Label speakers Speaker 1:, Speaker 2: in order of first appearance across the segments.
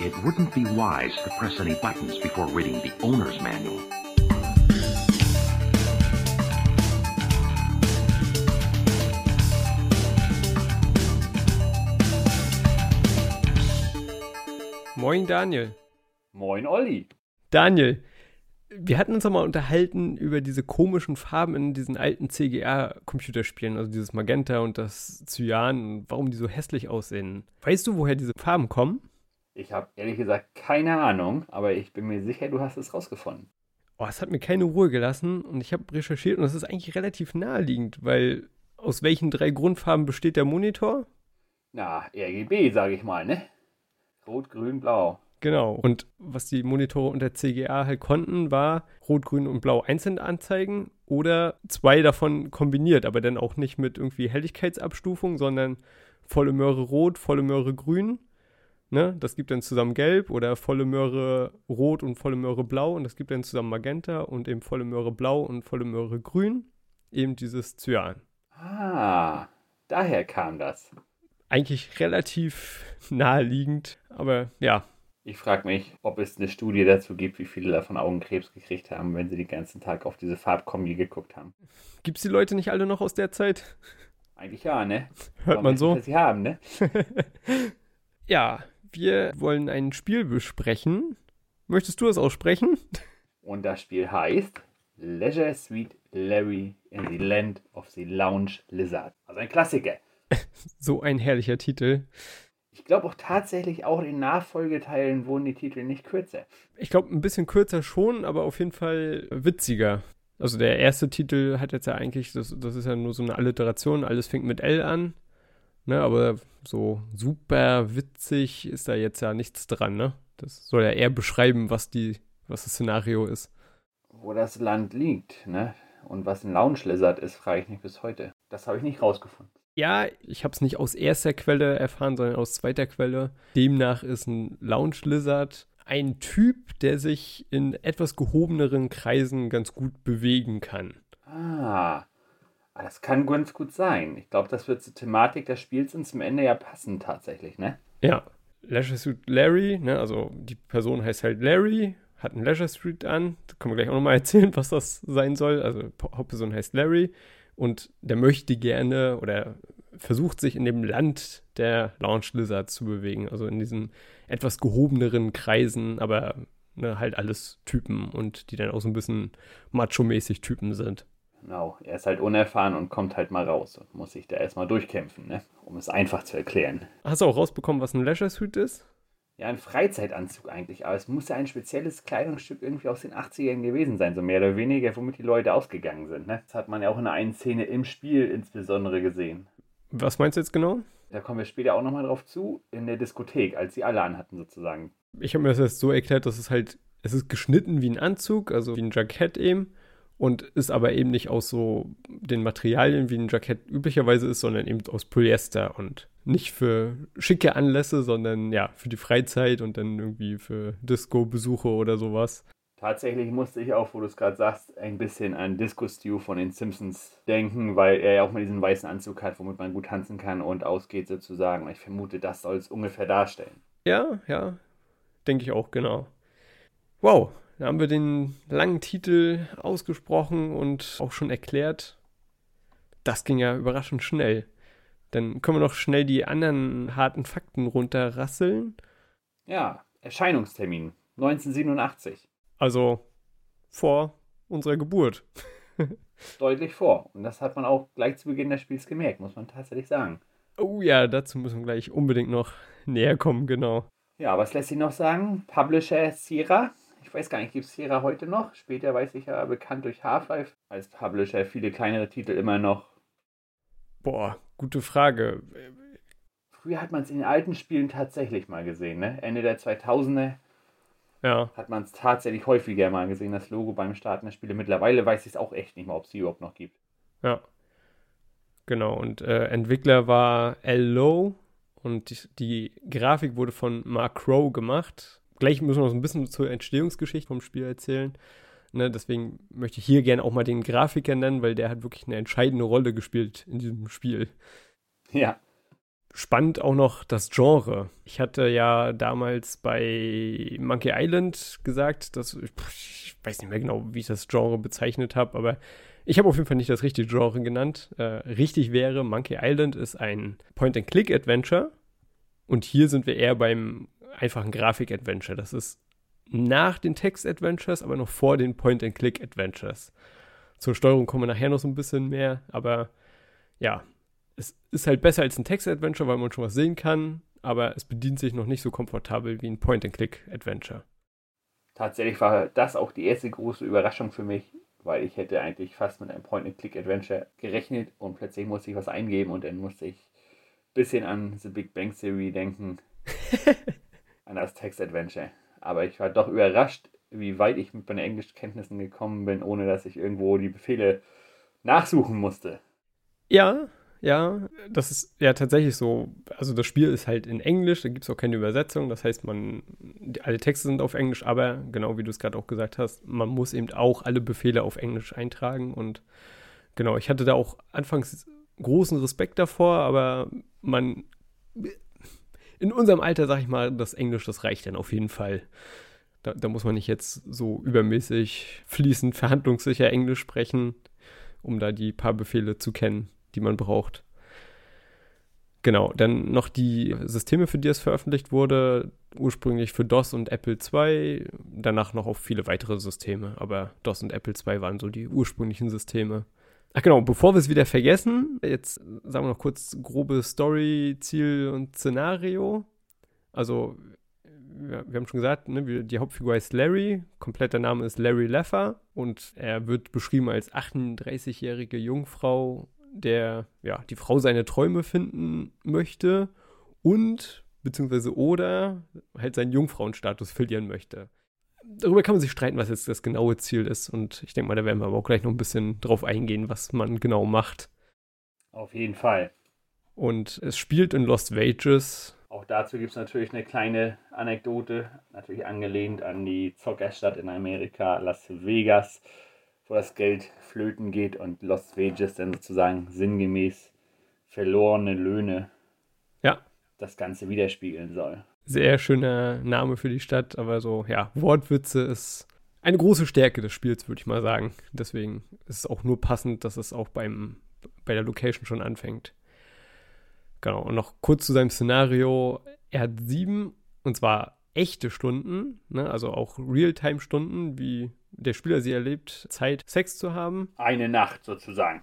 Speaker 1: it wouldn't be wise to press any buttons before reading the owner's manual.
Speaker 2: Moin Daniel.
Speaker 3: Moin Olli.
Speaker 2: Daniel, wir hatten uns mal unterhalten über diese komischen Farben in diesen alten CGA-Computerspielen, also dieses Magenta und das Cyan, warum die so hässlich aussehen. Weißt du, woher diese Farben kommen?
Speaker 3: Ich habe ehrlich gesagt keine Ahnung, aber ich bin mir sicher, du hast es rausgefunden.
Speaker 2: Oh, es hat mir keine Ruhe gelassen und ich habe recherchiert und es ist eigentlich relativ naheliegend, weil aus welchen drei Grundfarben besteht der Monitor?
Speaker 3: Na, RGB, sage ich mal, ne? Rot, Grün, Blau.
Speaker 2: Genau. Und was die Monitore unter CGA halt konnten, war Rot, Grün und Blau einzeln anzeigen oder zwei davon kombiniert, aber dann auch nicht mit irgendwie Helligkeitsabstufung, sondern volle Möhre Rot, volle Möhre Grün. Ne? Das gibt dann zusammen Gelb oder volle Möhre Rot und volle Möhre Blau und das gibt dann zusammen Magenta und eben volle Möhre Blau und volle Möhre Grün. Eben dieses Cyan.
Speaker 3: Ah, daher kam das.
Speaker 2: Eigentlich relativ naheliegend, aber ja,
Speaker 3: Ich frage mich, ob es eine Studie dazu gibt, wie viele davon Augenkrebs gekriegt haben, wenn sie den ganzen Tag auf diese Farbkombi geguckt haben.
Speaker 2: Gibt's die Leute nicht alle noch aus der Zeit?
Speaker 3: Eigentlich ja, ne?
Speaker 2: Hört
Speaker 3: Warum
Speaker 2: man so.
Speaker 3: Sie haben, ne?
Speaker 2: Ja, wir wollen ein Spiel besprechen. Möchtest du es aussprechen?
Speaker 3: Und das Spiel heißt Leisure Suite Larry in the Land of the Lounge Lizard. Also ein Klassiker.
Speaker 2: So ein herrlicher Titel.
Speaker 3: Ich glaube auch tatsächlich auch in Nachfolgeteilen wurden die Titel nicht kürzer.
Speaker 2: Ich glaube, ein bisschen kürzer schon, aber auf jeden Fall witziger. Also der erste Titel hat jetzt ja eigentlich, das, das ist ja nur so eine Alliteration, alles fängt mit L an. Ne, aber so super witzig ist da jetzt ja nichts dran, ne? Das soll ja eher beschreiben, was die, was das Szenario ist.
Speaker 3: Wo das Land liegt, ne? Und was ein Lounge Lizard ist, frage ich mich bis heute. Das habe ich nicht rausgefunden.
Speaker 2: Ja, ich habe es nicht aus erster Quelle erfahren, sondern aus zweiter Quelle. Demnach ist ein Lounge Lizard ein Typ, der sich in etwas gehobeneren Kreisen ganz gut bewegen kann.
Speaker 3: Ah, ah, das kann ganz gut sein. Ich glaube, das wird zur Thematik des Spiels und zum Ende ja passen tatsächlich, ne?
Speaker 2: Ja, Leisure Suit Larry, ne, also die Person heißt halt Larry, hat einen Leisure Suit an. Da können wir gleich auch nochmal erzählen, was das sein soll. Also Hauptperson heißt Larry und der möchte gerne oder versucht sich in dem Land der Lounge Lizards zu bewegen, also in diesen etwas gehobeneren Kreisen, aber ne, halt alles Typen und die dann auch so ein bisschen macho-mäßig Typen sind.
Speaker 3: Genau, er ist halt unerfahren und kommt halt mal raus und muss sich da erstmal durchkämpfen, ne? Um es einfach zu erklären.
Speaker 2: Hast du auch rausbekommen, was ein Leisure Suit ist?
Speaker 3: Ja, ein Freizeitanzug eigentlich, aber es muss ja ein spezielles Kleidungsstück irgendwie aus den 80ern gewesen sein, so mehr oder weniger, womit die Leute ausgegangen sind. Ne? Das hat man ja auch in der einen Szene im Spiel insbesondere gesehen.
Speaker 2: Was meinst du jetzt genau?
Speaker 3: Da kommen wir später auch nochmal drauf zu, in der Diskothek, als sie alle anhatten sozusagen.
Speaker 2: Ich habe mir das jetzt so erklärt, dass es halt, es ist geschnitten wie ein Anzug, also wie ein Jackett eben, und ist aber eben nicht aus so den Materialien, wie ein Jackett üblicherweise ist, sondern eben aus Polyester und nicht für schicke Anlässe, sondern ja, für die Freizeit und dann irgendwie für Disco-Besuche oder sowas.
Speaker 3: Tatsächlich musste ich auch, wo du es gerade sagst, ein bisschen an Disco Stew von den Simpsons denken, weil er ja auch mal diesen weißen Anzug hat, womit man gut tanzen kann und ausgeht sozusagen. Und ich vermute, das soll es ungefähr darstellen.
Speaker 2: Ja, ja, denke ich auch, genau. Wow, da haben wir den langen Titel ausgesprochen und auch schon erklärt. Das ging ja überraschend schnell. Dann können wir noch schnell die anderen harten Fakten runterrasseln.
Speaker 3: Ja, Erscheinungstermin 1987.
Speaker 2: Also vor unserer Geburt.
Speaker 3: Deutlich vor. Und das hat man auch gleich zu Beginn des Spiels gemerkt, muss man tatsächlich sagen.
Speaker 2: Oh ja, dazu müssen wir gleich unbedingt noch näher kommen, genau.
Speaker 3: Ja, was lässt sich noch sagen? Publisher Sierra. Ich weiß gar nicht, gibt es Sierra heute noch? Später weiß ich ja bekannt durch Half-Life als Publisher viele kleinere Titel immer noch.
Speaker 2: Boah, gute Frage.
Speaker 3: Früher hat man es in den alten Spielen tatsächlich mal gesehen, ne? Ende der 2000er
Speaker 2: Ja,
Speaker 3: hat man es tatsächlich häufiger mal gesehen, das Logo beim Starten der Spiele. Mittlerweile weiß ich es auch echt nicht mehr, ob es die überhaupt noch gibt.
Speaker 2: ja. Genau, und äh, Entwickler war L. Lowe und die, die Grafik wurde von Mark Crow gemacht. Gleich müssen wir noch ein bisschen zur Entstehungsgeschichte vom Spiel erzählen. Ne, deswegen möchte ich hier gerne auch mal den Grafiker nennen, weil der hat wirklich eine entscheidende Rolle gespielt in diesem Spiel.
Speaker 3: Ja,
Speaker 2: spannend auch noch das Genre. Ich hatte ja damals bei Monkey Island gesagt, dass ich weiß nicht mehr genau, wie ich das Genre bezeichnet habe, aber ich habe auf jeden Fall nicht das richtige Genre genannt. Äh, richtig wäre, Monkey Island ist ein Point-and-Click-Adventure und hier sind wir eher beim einfachen Grafik-Adventure. Das ist nach den Text-Adventures, aber noch vor den Point-and-Click-Adventures. Zur Steuerung kommen wir nachher noch so ein bisschen mehr, aber ja, es ist halt besser als ein Text-Adventure, weil man schon was sehen kann, aber es bedient sich noch nicht so komfortabel wie ein Point-and-Click-Adventure.
Speaker 3: Tatsächlich war das auch die erste große Überraschung für mich, weil ich hätte eigentlich fast mit einem Point-and-Click-Adventure gerechnet und plötzlich musste ich was eingeben und dann musste ich ein bisschen an The Big Bang Theory denken, an das Text-Adventure. Aber ich war doch überrascht, wie weit ich mit meinen Englischkenntnissen gekommen bin, ohne dass ich irgendwo die Befehle nachsuchen musste.
Speaker 2: Ja, ja, das ist ja tatsächlich so. Also das Spiel ist halt in Englisch, da gibt es auch keine Übersetzung. Das heißt, man, alle Texte sind auf Englisch, aber genau wie du es gerade auch gesagt hast, man muss eben auch alle Befehle auf Englisch eintragen. Und genau, ich hatte da auch anfangs großen Respekt davor, aber man, in unserem Alter, sag ich mal, das Englisch, das reicht dann auf jeden Fall. Da, da muss man nicht jetzt so übermäßig fließend, verhandlungssicher Englisch sprechen, um da die paar Befehle zu kennen die man braucht. Genau, dann noch die Systeme, für die es veröffentlicht wurde, ursprünglich für DOS und Apple II, danach noch auf viele weitere Systeme, aber DOS und Apple II waren so die ursprünglichen Systeme. Ach genau, bevor wir es wieder vergessen, jetzt sagen wir noch kurz grobe Story, Ziel und Szenario. Also, wir, wir haben schon gesagt, ne, die Hauptfigur heißt Larry, kompletter Name ist Larry Leffer und er wird beschrieben als 38-jährige Jungfrau der ja die Frau seine Träume finden möchte und beziehungsweise oder halt seinen Jungfrauenstatus verlieren möchte. Darüber kann man sich streiten, was jetzt das genaue Ziel ist. Und ich denke mal, da werden wir aber auch gleich noch ein bisschen drauf eingehen, was man genau macht.
Speaker 3: Auf jeden Fall.
Speaker 2: Und es spielt in Lost Wages.
Speaker 3: Auch dazu gibt es natürlich eine kleine Anekdote, natürlich angelehnt an die Zockerstadt in Amerika, Las Vegas wo das Geld flöten geht und Lost Wages dann sozusagen sinngemäß verlorene Löhne
Speaker 2: ja.
Speaker 3: das Ganze widerspiegeln soll.
Speaker 2: Sehr schöner Name für die Stadt, aber so, ja, Wortwitze ist eine große Stärke des Spiels, würde ich mal sagen. Deswegen ist es auch nur passend, dass es auch beim, bei der Location schon anfängt. Genau, und noch kurz zu seinem Szenario. Er hat sieben, und zwar echte Stunden, ne? also auch Realtime-Stunden, wie der Spieler sie erlebt, Zeit, Sex zu haben.
Speaker 3: Eine Nacht sozusagen.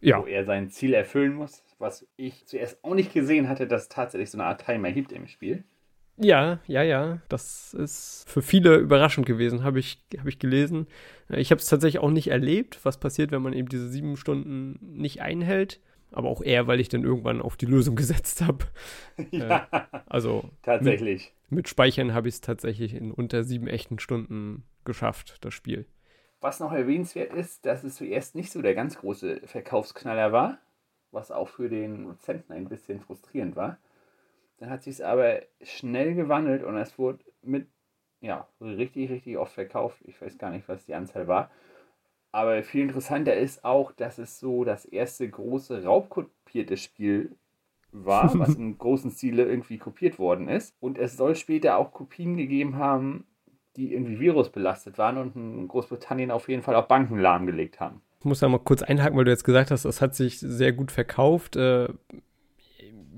Speaker 2: Ja.
Speaker 3: Wo er sein Ziel erfüllen muss, was ich zuerst auch nicht gesehen hatte, dass es tatsächlich so eine Art Timer gibt im Spiel.
Speaker 2: Ja, ja, ja. Das ist für viele überraschend gewesen, habe ich, hab ich gelesen. Ich habe es tatsächlich auch nicht erlebt, was passiert, wenn man eben diese sieben Stunden nicht einhält. Aber auch eher, weil ich dann irgendwann auf die Lösung gesetzt habe.
Speaker 3: ja,
Speaker 2: äh, also
Speaker 3: tatsächlich.
Speaker 2: Mit, mit Speichern habe ich es tatsächlich in unter sieben echten Stunden geschafft, das Spiel.
Speaker 3: Was noch erwähnenswert ist, dass es zuerst nicht so der ganz große Verkaufsknaller war, was auch für den Dozenten ein bisschen frustrierend war. Dann hat sich es aber schnell gewandelt und es wurde mit, ja, richtig, richtig oft verkauft. Ich weiß gar nicht, was die Anzahl war. Aber viel interessanter ist auch, dass es so das erste große raubkopierte Spiel war, was im großen Stile irgendwie kopiert worden ist. Und es soll später auch Kopien gegeben haben, die irgendwie virusbelastet waren und in Großbritannien auf jeden Fall auch Banken lahmgelegt haben.
Speaker 2: Ich muss da mal kurz einhaken, weil du jetzt gesagt hast, es hat sich sehr gut verkauft.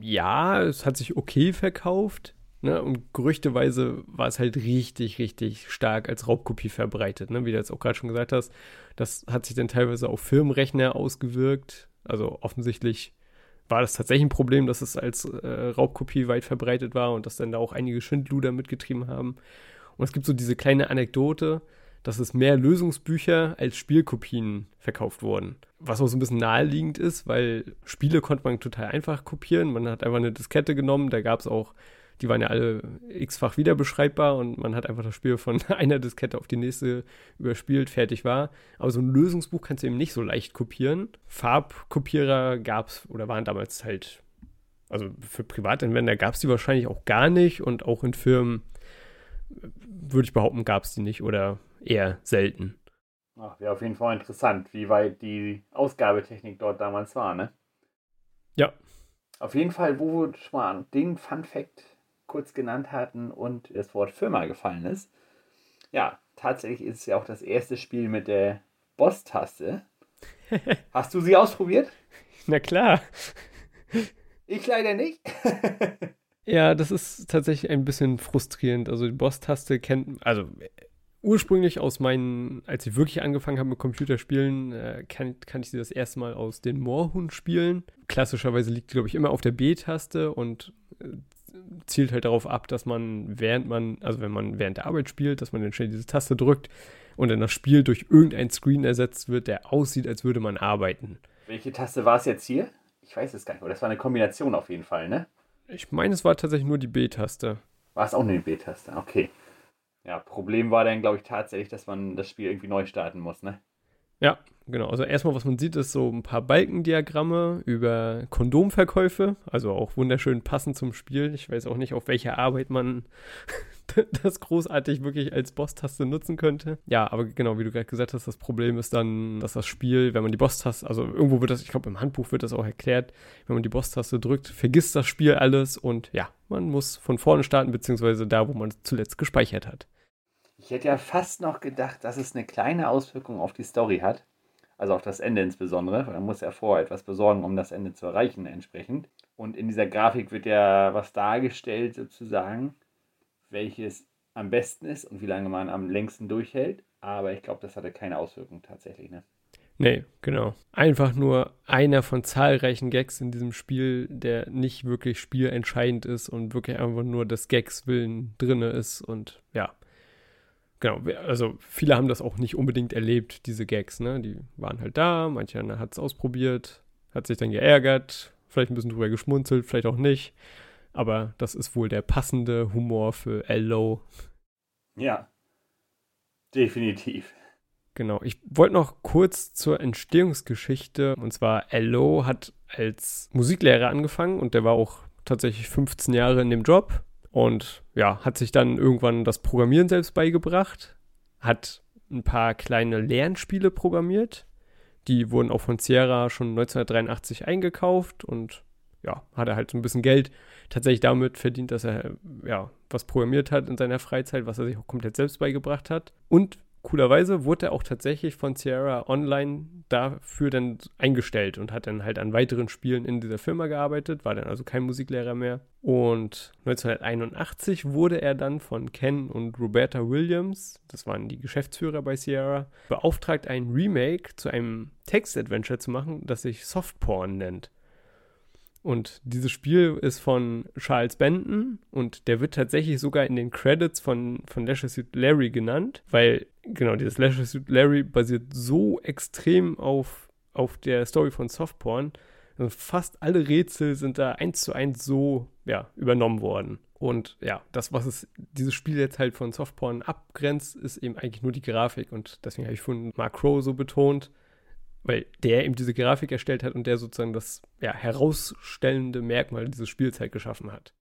Speaker 2: Ja, es hat sich okay verkauft. Ne? Und gerüchteweise war es halt richtig, richtig stark als Raubkopie verbreitet, ne? wie du jetzt auch gerade schon gesagt hast. Das hat sich dann teilweise auf Firmenrechner ausgewirkt. Also offensichtlich war das tatsächlich ein Problem, dass es als äh, Raubkopie weit verbreitet war und dass dann da auch einige Schindluder mitgetrieben haben. Und es gibt so diese kleine Anekdote, dass es mehr Lösungsbücher als Spielkopien verkauft wurden. Was auch so ein bisschen naheliegend ist, weil Spiele konnte man total einfach kopieren. Man hat einfach eine Diskette genommen, da gab es auch die waren ja alle x-fach wieder beschreibbar und man hat einfach das Spiel von einer Diskette auf die nächste überspielt, fertig war. Aber so ein Lösungsbuch kannst du eben nicht so leicht kopieren. Farbkopierer gab es oder waren damals halt, also für Privatanwender gab es die wahrscheinlich auch gar nicht und auch in Firmen, würde ich behaupten, gab es die nicht oder eher selten.
Speaker 3: Ach, wäre auf jeden Fall interessant, wie weit die Ausgabetechnik dort damals war, ne?
Speaker 2: Ja,
Speaker 3: Auf jeden Fall, wo wir schon mal den Fun Fact kurz genannt hatten und das Wort Firma gefallen ist. Ja, tatsächlich ist es ja auch das erste Spiel mit der Boss-Taste. Hast du sie ausprobiert?
Speaker 2: Na klar.
Speaker 3: Ich leider nicht.
Speaker 2: ja, das ist tatsächlich ein bisschen frustrierend. Also die Boss-Taste kennt, also ursprünglich aus meinen, als ich wirklich angefangen habe mit Computerspielen, äh, kann, kannte ich sie das erste Mal aus den Moorhund-Spielen. Klassischerweise liegt die, glaube ich, immer auf der B-Taste und äh, zielt halt darauf ab, dass man, während man, also wenn man während der Arbeit spielt, dass man dann schnell diese Taste drückt und dann das Spiel durch irgendein Screen ersetzt wird, der aussieht, als würde man arbeiten.
Speaker 3: Welche Taste war es jetzt hier? Ich weiß es gar nicht, aber das war eine Kombination auf jeden Fall, ne?
Speaker 2: Ich meine, es war tatsächlich nur die B-Taste.
Speaker 3: War es auch nur die B-Taste? Okay. Ja, Problem war dann, glaube ich, tatsächlich, dass man das Spiel irgendwie neu starten muss, ne?
Speaker 2: Ja, genau. Also erstmal, was man sieht, ist so ein paar Balkendiagramme über Kondomverkäufe. Also auch wunderschön passend zum Spiel. Ich weiß auch nicht, auf welche Arbeit man das großartig wirklich als Boss-Taste nutzen könnte. Ja, aber genau, wie du gerade gesagt hast, das Problem ist dann, dass das Spiel, wenn man die Boss-Taste, also irgendwo wird das, ich glaube im Handbuch wird das auch erklärt, wenn man die Boss-Taste drückt, vergisst das Spiel alles und ja, man muss von vorne starten, beziehungsweise da, wo man zuletzt gespeichert hat.
Speaker 3: Hätte ja fast noch gedacht, dass es eine kleine Auswirkung auf die Story hat. Also auf das Ende insbesondere. Man muss ja vorher etwas besorgen, um das Ende zu erreichen entsprechend. Und in dieser Grafik wird ja was dargestellt sozusagen, welches am besten ist und wie lange man am längsten durchhält. Aber ich glaube, das hatte keine Auswirkung tatsächlich, ne?
Speaker 2: Nee, genau. Einfach nur einer von zahlreichen Gags in diesem Spiel, der nicht wirklich spielentscheidend ist und wirklich einfach nur des Gags willen drinne ist und ja, genau, also viele haben das auch nicht unbedingt erlebt, diese Gags, ne? Die waren halt da, mancher hat es ausprobiert, hat sich dann geärgert, vielleicht ein bisschen drüber geschmunzelt, vielleicht auch nicht. Aber das ist wohl der passende Humor für L.O.
Speaker 3: Ja, definitiv.
Speaker 2: Genau, ich wollte noch kurz zur Entstehungsgeschichte. Und zwar, L.O. hat als Musiklehrer angefangen und der war auch tatsächlich 15 Jahre in dem Job und ja, hat sich dann irgendwann das Programmieren selbst beigebracht, hat ein paar kleine Lernspiele programmiert. Die wurden auch von Sierra schon 1983 eingekauft und ja, hat er halt so ein bisschen Geld tatsächlich damit verdient, dass er ja was programmiert hat in seiner Freizeit, was er sich auch komplett selbst beigebracht hat. Und coolerweise wurde er auch tatsächlich von Sierra Online dafür dann eingestellt und hat dann halt an weiteren Spielen in dieser Firma gearbeitet, war dann also kein Musiklehrer mehr. Und 1981 wurde er dann von Ken und Roberta Williams, das waren die Geschäftsführer bei Sierra, beauftragt, ein Remake zu einem Text-Adventure zu machen, das sich Softporn nennt. Und dieses Spiel ist von Charles Benton und der wird tatsächlich sogar in den Credits von, von Leisure Suit Larry genannt, weil genau dieses Leisure Suit Larry basiert so extrem auf, auf der Story von Softporn. Also fast alle Rätsel sind da eins zu eins so ja, übernommen worden. Und ja, das, was es dieses Spiel jetzt halt von Softporn abgrenzt, ist eben eigentlich nur die Grafik. Und deswegen habe ich von Mark Crow so betont, weil der eben diese Grafik erstellt hat und der sozusagen das ja, herausstellende Merkmal dieses Spiels halt geschaffen hat.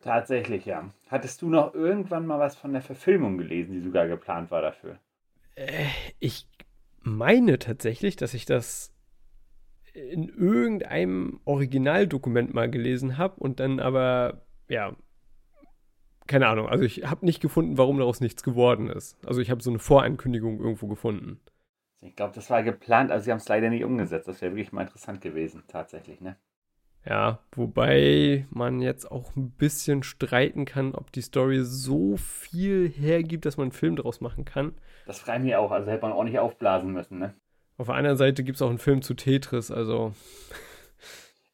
Speaker 3: Tatsächlich, ja. Hattest du noch irgendwann mal was von der Verfilmung gelesen, die sogar geplant war dafür?
Speaker 2: Äh, ich meine tatsächlich, dass ich das in irgendeinem Originaldokument mal gelesen habe und dann aber, ja, keine Ahnung, also ich habe nicht gefunden, warum daraus nichts geworden ist. Also ich habe so eine Vorankündigung irgendwo gefunden.
Speaker 3: Ich glaube, das war geplant, also sie haben es leider nicht umgesetzt. Das wäre wirklich mal interessant gewesen, tatsächlich, ne?
Speaker 2: Ja, wobei man jetzt auch ein bisschen streiten kann, ob die Story so viel hergibt, dass man einen Film daraus machen kann.
Speaker 3: Das frage ich auch, also hätte man auch nicht aufblasen müssen, ne?
Speaker 2: Auf der anderen Seite gibt es auch einen Film zu Tetris, also.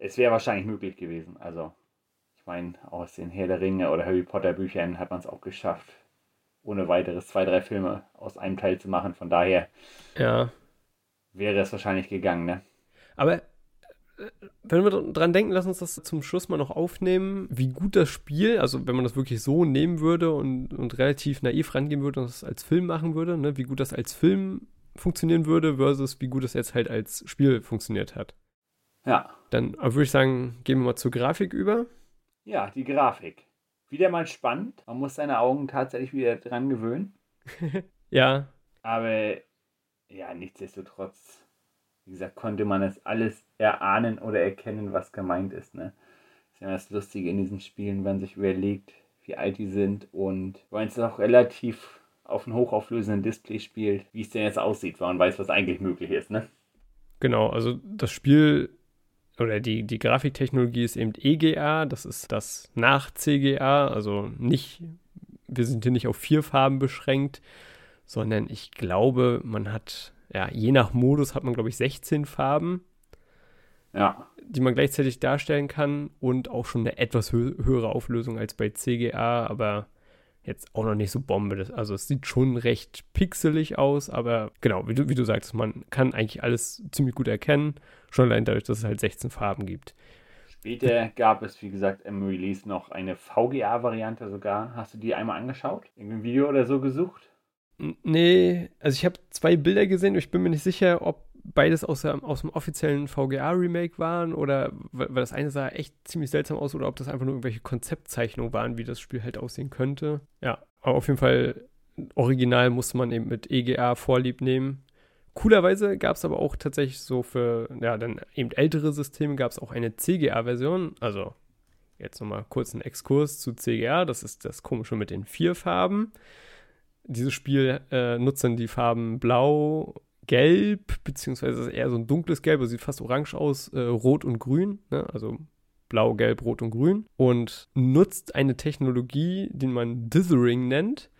Speaker 3: Es wäre wahrscheinlich möglich gewesen, also. Ich meine, aus den Herr der Ringe oder Harry Potter Büchern hat man es auch geschafft, ohne weiteres zwei, drei Filme aus einem Teil zu machen. Von daher
Speaker 2: ja.
Speaker 3: wäre es wahrscheinlich gegangen, ne?
Speaker 2: Aber äh, wenn wir dran denken, lass uns das zum Schluss mal noch aufnehmen, wie gut das Spiel, also wenn man das wirklich so nehmen würde und, und relativ naiv rangehen würde und das als Film machen würde, ne, wie gut das als Film funktionieren würde versus wie gut es jetzt halt als Spiel funktioniert hat.
Speaker 3: Ja.
Speaker 2: Dann würde ich sagen, gehen wir mal zur Grafik über.
Speaker 3: Ja, die Grafik wieder mal spannend. Man muss seine Augen tatsächlich wieder dran gewöhnen.
Speaker 2: ja.
Speaker 3: Aber ja, nichtsdestotrotz, wie gesagt, konnte man es alles erahnen oder erkennen, was gemeint ist. Ne? ist ja das Lustige in diesen Spielen, wenn man sich überlegt, wie alt die sind und weil es auch relativ auf einem hochauflösenden Display spielt, wie es denn jetzt aussieht, weil man weiß, was eigentlich möglich ist, ne?
Speaker 2: Genau, also das Spiel oder die, die Grafiktechnologie ist eben EGA, das ist das nach CGA, also nicht, wir sind hier nicht auf vier Farben beschränkt, sondern ich glaube, man hat, ja, je nach Modus hat man, glaube ich, 16 Farben.
Speaker 3: Ja.
Speaker 2: Die man gleichzeitig darstellen kann und auch schon eine etwas hö höhere Auflösung als bei CGA, aber jetzt auch noch nicht so Bombe. Also es sieht schon recht pixelig aus, aber genau, wie du, wie du sagst, man kann eigentlich alles ziemlich gut erkennen, schon allein dadurch, dass es halt 16 Farben gibt.
Speaker 3: Später gab es, wie gesagt, im Release noch eine VGA-Variante sogar. Hast du die einmal angeschaut? Irgendein Video oder so gesucht?
Speaker 2: Nee, also ich habe zwei Bilder gesehen, ich bin mir nicht sicher, ob beides aus, aus dem offiziellen VGA-Remake waren oder weil, weil das eine sah echt ziemlich seltsam aus oder ob das einfach nur irgendwelche Konzeptzeichnungen waren, wie das Spiel halt aussehen könnte. Ja, aber auf jeden Fall original musste man eben mit EGA Vorlieb nehmen. Coolerweise gab es aber auch tatsächlich so für, ja, dann eben ältere Systeme gab es auch eine CGA-Version. Also jetzt nochmal kurz einen Exkurs zu CGA. Das ist das Komische mit den vier Farben. Dieses Spiel äh, nutzt dann die Farben Blau, gelb, beziehungsweise eher so ein dunkles Gelb, also sieht fast orange aus, äh, rot und grün, ne? also blau, gelb, rot und grün und nutzt eine Technologie, die man Dithering nennt,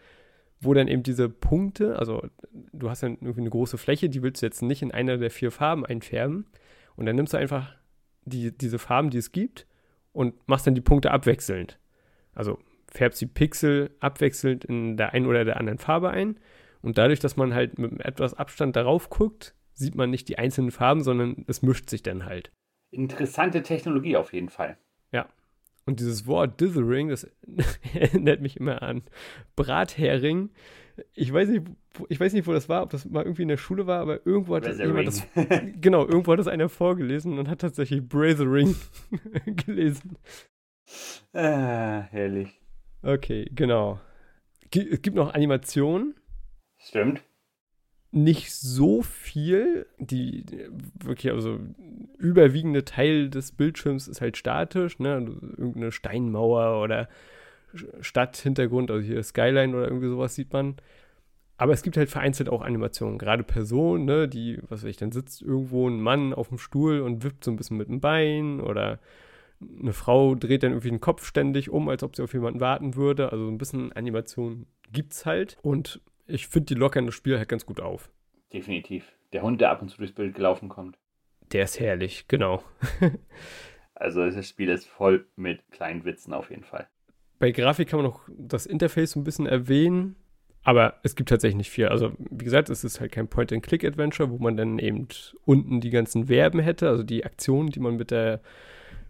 Speaker 2: wo dann eben diese Punkte, also du hast dann irgendwie eine große Fläche, die willst du jetzt nicht in einer der vier Farben einfärben und dann nimmst du einfach die, diese Farben, die es gibt und machst dann die Punkte abwechselnd. Also färbst die Pixel abwechselnd in der einen oder der anderen Farbe ein und dadurch, dass man halt mit etwas Abstand darauf guckt, sieht man nicht die einzelnen Farben, sondern es mischt sich dann halt.
Speaker 3: Interessante Technologie auf jeden Fall.
Speaker 2: Ja. Und dieses Wort Dithering, das erinnert mich immer an Brathering. Ich weiß nicht, ich weiß nicht, wo das war, ob das mal irgendwie in der Schule war, aber irgendwo hat das jemand das, genau, irgendwo hat das einer vorgelesen und hat tatsächlich Brathering gelesen.
Speaker 3: Ah, herrlich.
Speaker 2: Okay, genau. Es gibt noch Animationen.
Speaker 3: Stimmt.
Speaker 2: Nicht so viel. Die wirklich, also überwiegende Teil des Bildschirms ist halt statisch, ne? Also irgendeine Steinmauer oder Stadthintergrund, also hier Skyline oder irgendwie sowas sieht man. Aber es gibt halt vereinzelt auch Animationen, gerade Personen, ne, die, was weiß ich, dann sitzt irgendwo ein Mann auf dem Stuhl und wippt so ein bisschen mit dem Bein oder eine Frau dreht dann irgendwie den Kopf ständig um, als ob sie auf jemanden warten würde. Also so ein bisschen Animation gibt's halt. Und ich finde, die lockern das Spiel halt ganz gut auf.
Speaker 3: Definitiv. Der Hund, der ab und zu durchs Bild gelaufen kommt.
Speaker 2: Der ist herrlich, genau.
Speaker 3: also das Spiel ist voll mit kleinen Witzen auf jeden Fall.
Speaker 2: Bei Grafik kann man noch das Interface so ein bisschen erwähnen, aber es gibt tatsächlich nicht viel. Also wie gesagt, es ist halt kein Point-and-Click-Adventure, wo man dann eben unten die ganzen Verben hätte, also die Aktionen, die man mit der,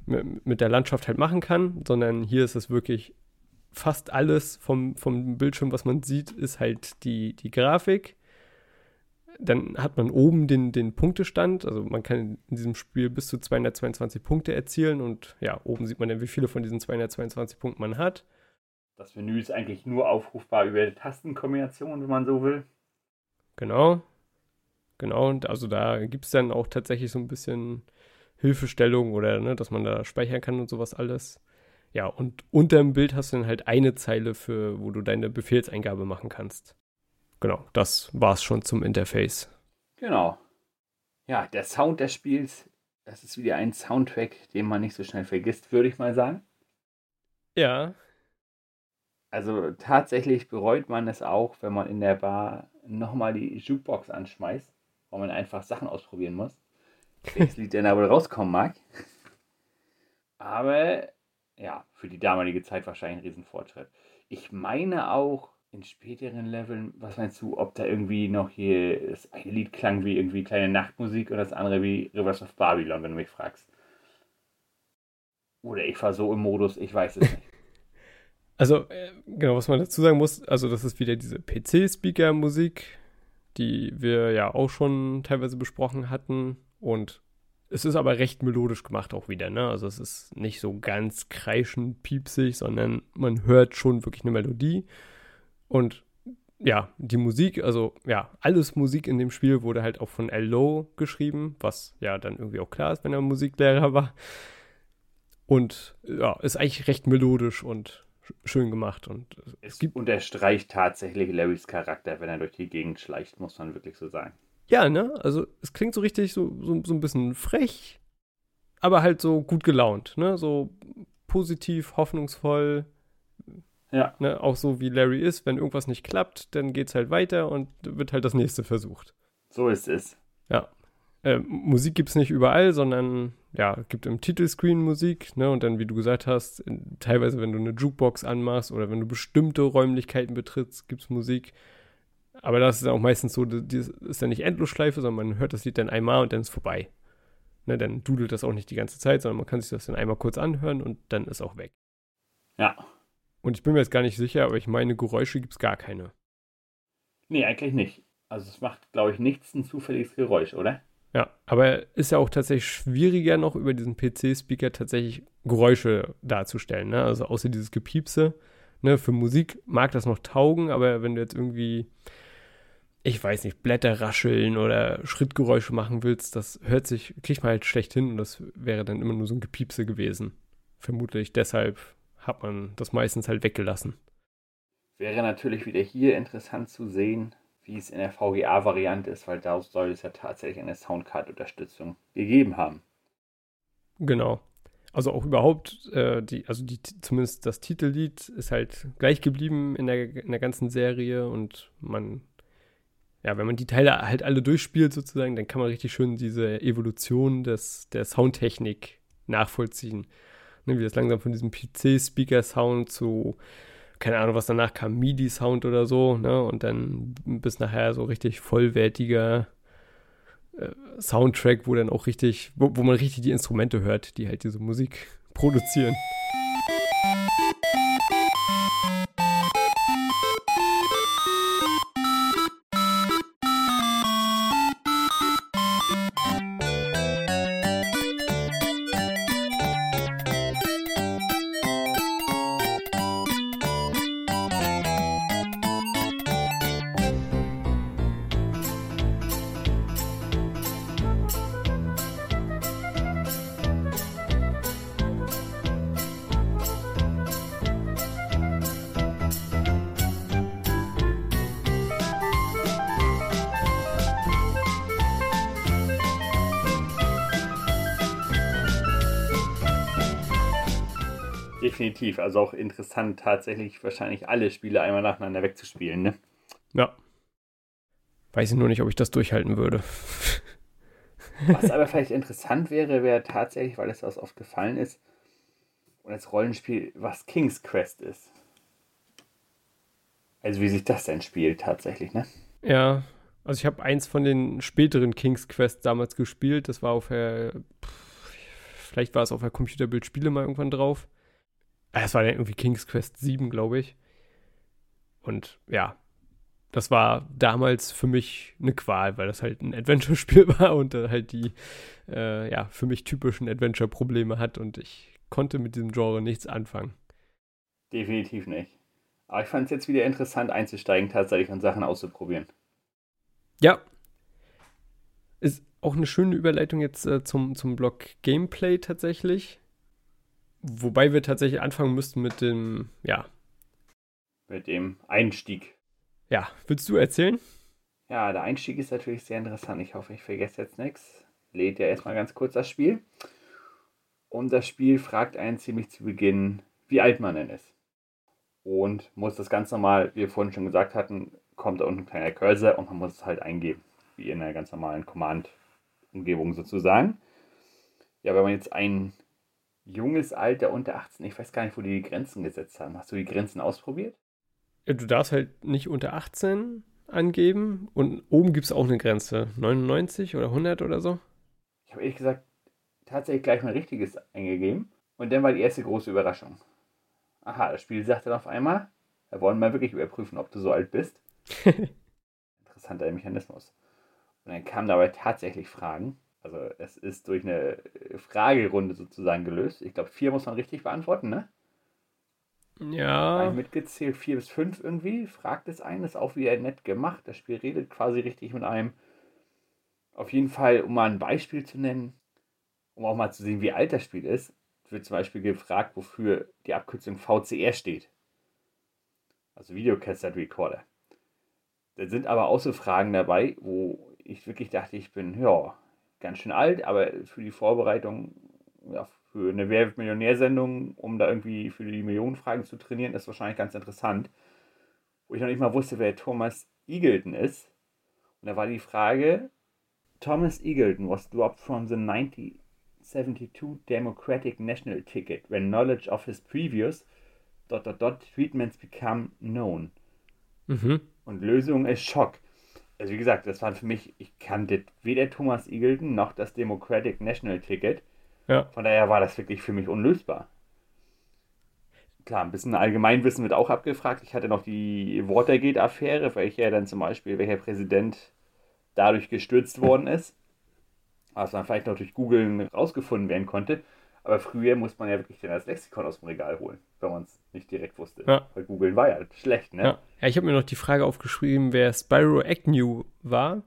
Speaker 2: mit der Landschaft halt machen kann, sondern hier ist es wirklich fast alles vom, vom Bildschirm, was man sieht, ist halt die, die Grafik. Dann hat man oben den, den Punktestand. Also man kann in diesem Spiel bis zu 222 Punkte erzielen und ja, oben sieht man dann, wie viele von diesen 222 Punkten man hat.
Speaker 3: Das Menü ist eigentlich nur aufrufbar über die Tastenkombination, wenn man so will.
Speaker 2: Genau. Genau, und also da gibt es dann auch tatsächlich so ein bisschen Hilfestellung oder ne, dass man da speichern kann und sowas alles. Ja, und unter dem Bild hast du dann halt eine Zeile, für, wo du deine Befehlseingabe machen kannst. Genau, das war's schon zum Interface.
Speaker 3: Genau. Ja, der Sound des Spiels, das ist wieder ein Soundtrack, den man nicht so schnell vergisst, würde ich mal sagen.
Speaker 2: Ja.
Speaker 3: Also tatsächlich bereut man es auch, wenn man in der Bar nochmal die Jukebox anschmeißt, weil man einfach Sachen ausprobieren muss. Welches Lied denn da wohl rauskommen mag. Aber ja, für die damalige Zeit wahrscheinlich ein Riesenfortschritt. Ich meine auch in späteren Leveln, was meinst du, ob da irgendwie noch hier das eine Lied klang wie irgendwie kleine Nachtmusik und das andere wie Rivers of Babylon, wenn du mich fragst. Oder ich war so im Modus, ich weiß es nicht.
Speaker 2: Also, äh, genau, was man dazu sagen muss, also das ist wieder diese PC-Speaker-Musik, die wir ja auch schon teilweise besprochen hatten. Und es ist aber recht melodisch gemacht auch wieder, ne? Also es ist nicht so ganz kreischend, piepsig, sondern man hört schon wirklich eine Melodie. Und ja, die Musik, also ja, alles Musik in dem Spiel wurde halt auch von L. Lowe geschrieben, was ja dann irgendwie auch klar ist, wenn er Musiklehrer war. Und ja, ist eigentlich recht melodisch und schön gemacht. Und
Speaker 3: es, es gibt unterstreicht tatsächlich Larrys Charakter, wenn er durch die Gegend schleicht, muss man wirklich so sagen.
Speaker 2: Ja, ne? Also es klingt so richtig so, so, so ein bisschen frech, aber halt so gut gelaunt, ne? So positiv, hoffnungsvoll. Ja. Ne? Auch so wie Larry ist, wenn irgendwas nicht klappt, dann geht's halt weiter und wird halt das nächste versucht.
Speaker 3: So ist es.
Speaker 2: Ja. Äh, Musik gibt es nicht überall, sondern ja, gibt im Titelscreen Musik, ne? Und dann, wie du gesagt hast, in, teilweise, wenn du eine Jukebox anmachst oder wenn du bestimmte Räumlichkeiten betrittst, gibt es Musik. Aber das ist auch meistens so, das ist dann nicht Endlosschleife, sondern man hört das Lied dann einmal und dann ist vorbei. Ne, dann dudelt das auch nicht die ganze Zeit, sondern man kann sich das dann einmal kurz anhören und dann ist auch weg.
Speaker 3: Ja.
Speaker 2: Und ich bin mir jetzt gar nicht sicher, aber ich meine, Geräusche gibt es gar keine.
Speaker 3: Nee, eigentlich nicht. Also es macht, glaube ich, nichts ein zufälliges Geräusch, oder?
Speaker 2: Ja, aber ist ja auch tatsächlich schwieriger noch über diesen PC-Speaker tatsächlich Geräusche darzustellen. Ne? Also außer dieses Gepiepse. Ne? Für Musik mag das noch taugen, aber wenn du jetzt irgendwie, ich weiß nicht, Blätter rascheln oder Schrittgeräusche machen willst, das hört sich, kriegt man halt schlecht hin und das wäre dann immer nur so ein Gepiepse gewesen. Vermutlich deshalb hat man das meistens halt weggelassen.
Speaker 3: Wäre natürlich wieder hier interessant zu sehen, wie es in der VGA-Variante ist, weil da soll es ja tatsächlich eine Soundcard-Unterstützung gegeben haben.
Speaker 2: Genau. Also auch überhaupt, äh, die, also die, zumindest das Titellied ist halt gleich geblieben in der, in der ganzen Serie und man, ja, wenn man die Teile halt alle durchspielt sozusagen, dann kann man richtig schön diese Evolution des, der Soundtechnik nachvollziehen. Ne, wie das langsam von diesem PC-Speaker-Sound zu keine Ahnung, was danach kam, MIDI-Sound oder so, ne? Und dann bis nachher so richtig vollwertiger äh, Soundtrack, wo dann auch richtig, wo, wo man richtig die Instrumente hört, die halt diese Musik produzieren.
Speaker 3: Also auch interessant, tatsächlich wahrscheinlich alle Spiele einmal nacheinander wegzuspielen, ne?
Speaker 2: Ja. Weiß ich nur nicht, ob ich das durchhalten würde.
Speaker 3: Was aber vielleicht interessant wäre, wäre tatsächlich, weil es das oft gefallen ist, und als Rollenspiel, was King's Quest ist. Also wie sich das denn spielt tatsächlich, ne?
Speaker 2: Ja, also ich habe eins von den späteren King's Quest damals gespielt. Das war auf der, vielleicht war es auf der Computerbildspiele mal irgendwann drauf. Ah, es war dann irgendwie King's Quest 7, glaube ich. Und ja, das war damals für mich eine Qual, weil das halt ein Adventure-Spiel war und halt die, äh, ja, für mich typischen Adventure-Probleme hat und ich konnte mit diesem Genre nichts anfangen.
Speaker 3: Definitiv nicht. Aber ich fand es jetzt wieder interessant einzusteigen, tatsächlich und Sachen auszuprobieren.
Speaker 2: Ja. Ist auch eine schöne Überleitung jetzt äh, zum, zum Blog Gameplay tatsächlich. Wobei wir tatsächlich anfangen müssten mit dem, ja.
Speaker 3: Mit dem Einstieg.
Speaker 2: Ja, willst du erzählen?
Speaker 3: Ja, der Einstieg ist natürlich sehr interessant. Ich hoffe, ich vergesse jetzt nichts. Lädt ja erstmal ganz kurz das Spiel. Und das Spiel fragt einen ziemlich zu Beginn, wie alt man denn ist. Und muss das ganz normal, wie wir vorhin schon gesagt hatten, kommt da unten ein kleiner Cursor und man muss es halt eingeben. Wie in einer ganz normalen Command-Umgebung sozusagen. Ja, wenn man jetzt einen junges Alter unter 18. Ich weiß gar nicht, wo die, die Grenzen gesetzt haben. Hast du die Grenzen ausprobiert?
Speaker 2: Du darfst halt nicht unter 18 angeben und oben gibt es auch eine Grenze. 99 oder 100 oder so?
Speaker 3: Ich habe ehrlich gesagt tatsächlich gleich mal richtiges eingegeben und dann war die erste große Überraschung. Aha, das Spiel sagt dann auf einmal, wir wollen mal wirklich überprüfen, ob du so alt bist. Interessanter Mechanismus. Und dann kamen dabei tatsächlich Fragen also es ist durch eine Fragerunde sozusagen gelöst. Ich glaube, vier muss man richtig beantworten, ne?
Speaker 2: Ja.
Speaker 3: Ein mitgezählt, vier bis fünf irgendwie. Fragt es einen, ist auch wieder nett gemacht. Das Spiel redet quasi richtig mit einem. Auf jeden Fall, um mal ein Beispiel zu nennen, um auch mal zu sehen, wie alt das Spiel ist. wird zum Beispiel gefragt, wofür die Abkürzung VCR steht. Also Videocassette Recorder. Da sind aber auch so Fragen dabei, wo ich wirklich dachte, ich bin, ja, ganz schön alt, aber für die Vorbereitung ja, für eine Wer-Millionär-Sendung, um da irgendwie für die Millionenfragen zu trainieren, ist wahrscheinlich ganz interessant. Wo ich noch nicht mal wusste, wer Thomas Eagleton ist. Und da war die Frage, Thomas Eagleton was dropped from the 1972 Democratic National Ticket when knowledge of his previous dot dot dot treatments become known.
Speaker 2: Mhm.
Speaker 3: Und Lösung ist Schock. Also wie gesagt, das war für mich, ich kannte weder Thomas Eagleton noch das Democratic National Ticket.
Speaker 2: Ja.
Speaker 3: Von daher war das wirklich für mich unlösbar. Klar, ein bisschen Allgemeinwissen wird auch abgefragt. Ich hatte noch die Watergate-Affäre, welcher dann zum Beispiel, welcher Präsident dadurch gestürzt worden ist. Was dann vielleicht noch durch Googlen rausgefunden werden konnte. Aber früher musste man ja wirklich dann das Lexikon aus dem Regal holen, wenn man es nicht direkt wusste.
Speaker 2: Ja.
Speaker 3: Weil Googeln war ja schlecht, ne?
Speaker 2: Ja, ja ich habe mir noch die Frage aufgeschrieben, wer Spyro Agnew war.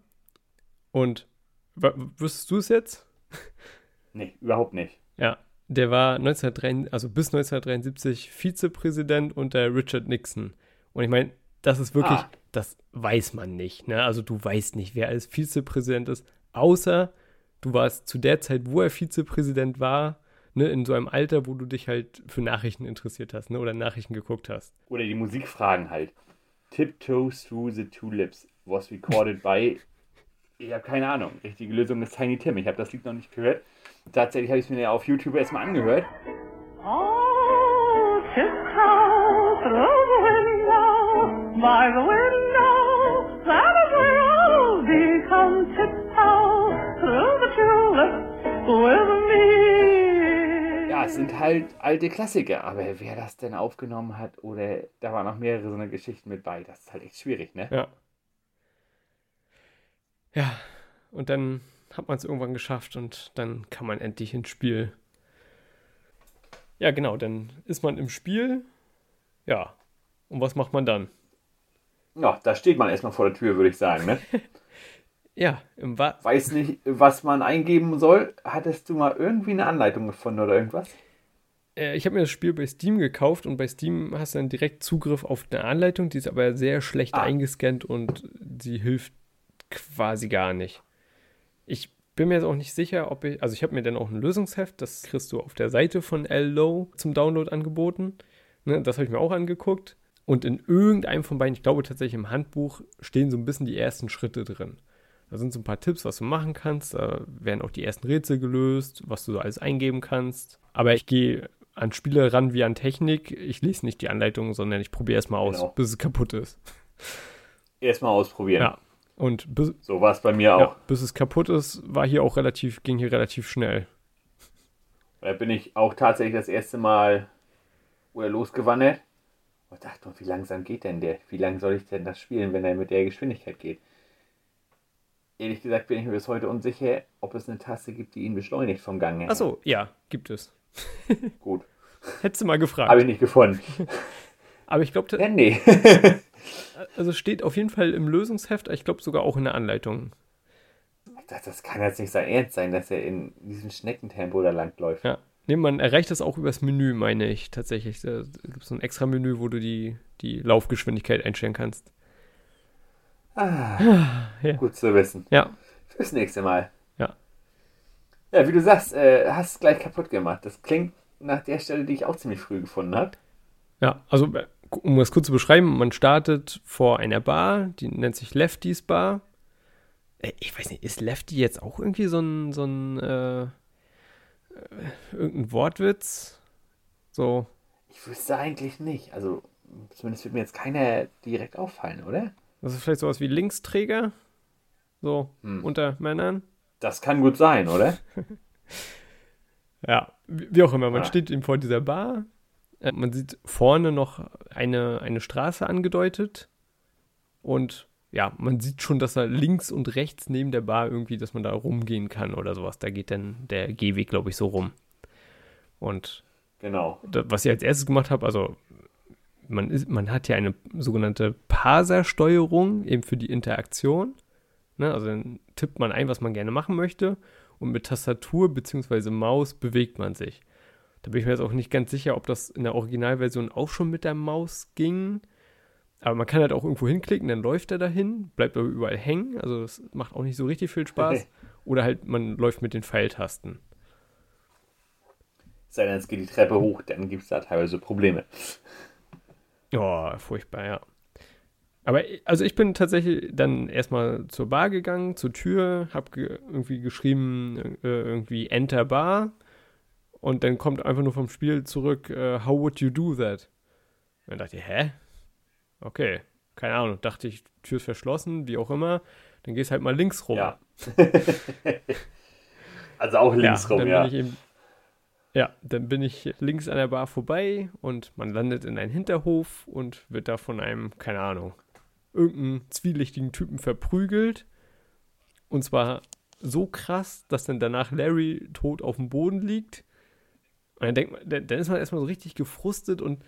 Speaker 2: Und wüsstest du es jetzt?
Speaker 3: Nee, überhaupt nicht.
Speaker 2: Ja, der war 1973, also bis 1973 Vizepräsident unter Richard Nixon. Und ich meine, das ist wirklich,
Speaker 3: Ah.
Speaker 2: das weiß man nicht. Ne? Also du weißt nicht, wer als Vizepräsident ist, außer du warst zu der Zeit, wo er Vizepräsident war, ne, in so einem Alter, wo du dich halt für Nachrichten interessiert hast, ne, oder Nachrichten geguckt hast.
Speaker 3: Oder die Musikfragen halt. Tiptoes Through the Tulips was recorded by. Ich habe keine Ahnung. Richtige Lösung ist Tiny Tim. Ich habe das Lied noch nicht gehört. Tatsächlich habe ich es mir ja auf YouTube erstmal angehört.
Speaker 4: Oh, tiptoe through the window, by the window,
Speaker 3: Ja, es sind halt alte Klassiker. Aber wer das denn aufgenommen hat oder da waren noch mehrere so eine Geschichten mit bei, das ist halt echt schwierig, ne?
Speaker 2: Ja. Ja, und dann hat man es irgendwann geschafft und dann kann man endlich ins Spiel. Ja, genau, dann ist man im Spiel. Ja. Und was macht man dann?
Speaker 3: Ja, da steht man erstmal vor der Tür, würde ich sagen, ne?
Speaker 2: Ja, im Wa
Speaker 3: Weiß nicht, was man eingeben soll. Hattest du mal irgendwie eine Anleitung gefunden oder irgendwas?
Speaker 2: äh, ich habe mir das Spiel bei Steam gekauft und bei Steam hast du dann direkt Zugriff auf eine Anleitung, die ist aber sehr schlecht
Speaker 3: Ah.
Speaker 2: eingescannt und sie hilft quasi gar nicht. Ich bin mir jetzt auch nicht sicher, ob ich, also ich habe mir dann auch ein Lösungsheft, das kriegst du auf der Seite von L-Low zum Download angeboten. Ne, das habe ich mir auch angeguckt. Und in irgendeinem von beiden, ich glaube tatsächlich im Handbuch, stehen so ein bisschen die ersten Schritte drin. Da sind so ein paar Tipps, was du machen kannst. Da werden auch die ersten Rätsel gelöst, was du so alles eingeben kannst. Aber ich gehe an Spiele ran wie an Technik. Ich lese nicht die Anleitung, sondern ich probiere erstmal aus,
Speaker 3: Genau.
Speaker 2: bis es kaputt ist.
Speaker 3: Erstmal ausprobieren.
Speaker 2: Ja. Und bis,
Speaker 3: So war es bei mir auch.
Speaker 2: ja, bis es kaputt ist, war hier auch relativ, ging hier relativ schnell.
Speaker 3: Da bin ich auch tatsächlich das erste Mal oder losgewandert und dachte, wie langsam geht denn der? Wie lange soll ich denn das spielen, wenn er mit der Geschwindigkeit geht? Ehrlich gesagt bin ich mir bis heute unsicher, ob es eine Taste gibt, die ihn beschleunigt vom Gang her.
Speaker 2: Achso, ja, gibt es.
Speaker 3: Gut.
Speaker 2: Hättest du mal gefragt.
Speaker 3: Habe ich nicht gefunden.
Speaker 2: Aber ich glaube,
Speaker 3: Ja, nee.
Speaker 2: also steht auf jeden Fall im Lösungsheft, ich glaube sogar auch in der Anleitung.
Speaker 3: das, das kann jetzt nicht sein Ernst sein, dass er in diesem Schneckentempo da langläuft.
Speaker 2: Ja. Nee, man erreicht das auch übers Menü, meine ich tatsächlich. Da gibt es so ein extra Menü, wo du die, die Laufgeschwindigkeit einstellen kannst. Ja.
Speaker 3: Gut zu wissen.
Speaker 2: Ja,
Speaker 3: Fürs nächste Mal.
Speaker 2: Ja.
Speaker 3: Ja, wie du sagst, äh, hast es gleich kaputt gemacht. Das klingt nach der Stelle, die ich auch ziemlich früh gefunden habe.
Speaker 2: ja, also um das kurz zu beschreiben, man startet vor einer Bar, die nennt sich Lefty's Bar. Äh, Ich weiß nicht, ist Lefty jetzt auch irgendwie so ein, so ein, äh, äh, irgendein Wortwitz? So,
Speaker 3: Ich wüsste eigentlich nicht. Also, zumindest wird mir jetzt keiner direkt auffallen, oder?
Speaker 2: Das ist vielleicht sowas wie Linksträger? So,
Speaker 3: Hm.
Speaker 2: unter Männern?
Speaker 3: Das kann gut sein, oder?
Speaker 2: Ja, wie auch immer, man
Speaker 3: Ah.
Speaker 2: steht eben vor dieser Bar. Äh, Man sieht vorne noch eine, eine Straße angedeutet. Und ja, man sieht schon, dass da links und rechts neben der Bar irgendwie, dass man da rumgehen kann oder sowas. Da geht dann der Gehweg, glaube ich, so rum. Und
Speaker 3: Genau.
Speaker 2: da, was ich als erstes gemacht habe, also man, ist, man hat ja eine sogenannte Parser-Steuerung eben für die Interaktion. Ne? Also dann tippt man ein, was man gerne machen möchte und mit Tastatur bzw. Maus bewegt man sich. Da bin ich mir jetzt auch nicht ganz sicher, ob das in der Originalversion auch schon mit der Maus ging. Aber man kann halt auch irgendwo hinklicken, dann läuft er dahin, bleibt aber überall hängen. Also das macht auch nicht so richtig viel Spaß. Oder halt man läuft mit den Pfeiltasten.
Speaker 3: Sei denn, es geht die Treppe hoch, dann gibt es da teilweise Probleme.
Speaker 2: Ja, furchtbar, ja. Aber also ich bin tatsächlich dann erstmal zur Bar gegangen, zur Tür, hab ge irgendwie geschrieben, äh, irgendwie Enter Bar. Und dann kommt einfach nur vom Spiel zurück, äh, How would you do that? Und dann dachte ich, hä? Okay, keine Ahnung. Dachte ich, Tür ist verschlossen, wie auch immer. Dann gehst halt mal links rum.
Speaker 3: Ja. also auch links rum, ja.
Speaker 2: Bin ich eben, ja, dann bin ich links an der Bar vorbei und man landet in einen Hinterhof und wird da von einem, keine Ahnung, irgendeinen zwielichtigen Typen verprügelt. Und zwar so krass, dass dann danach Larry tot auf dem Boden liegt. Und dann denkt man, dann, ist man erstmal so richtig gefrustet und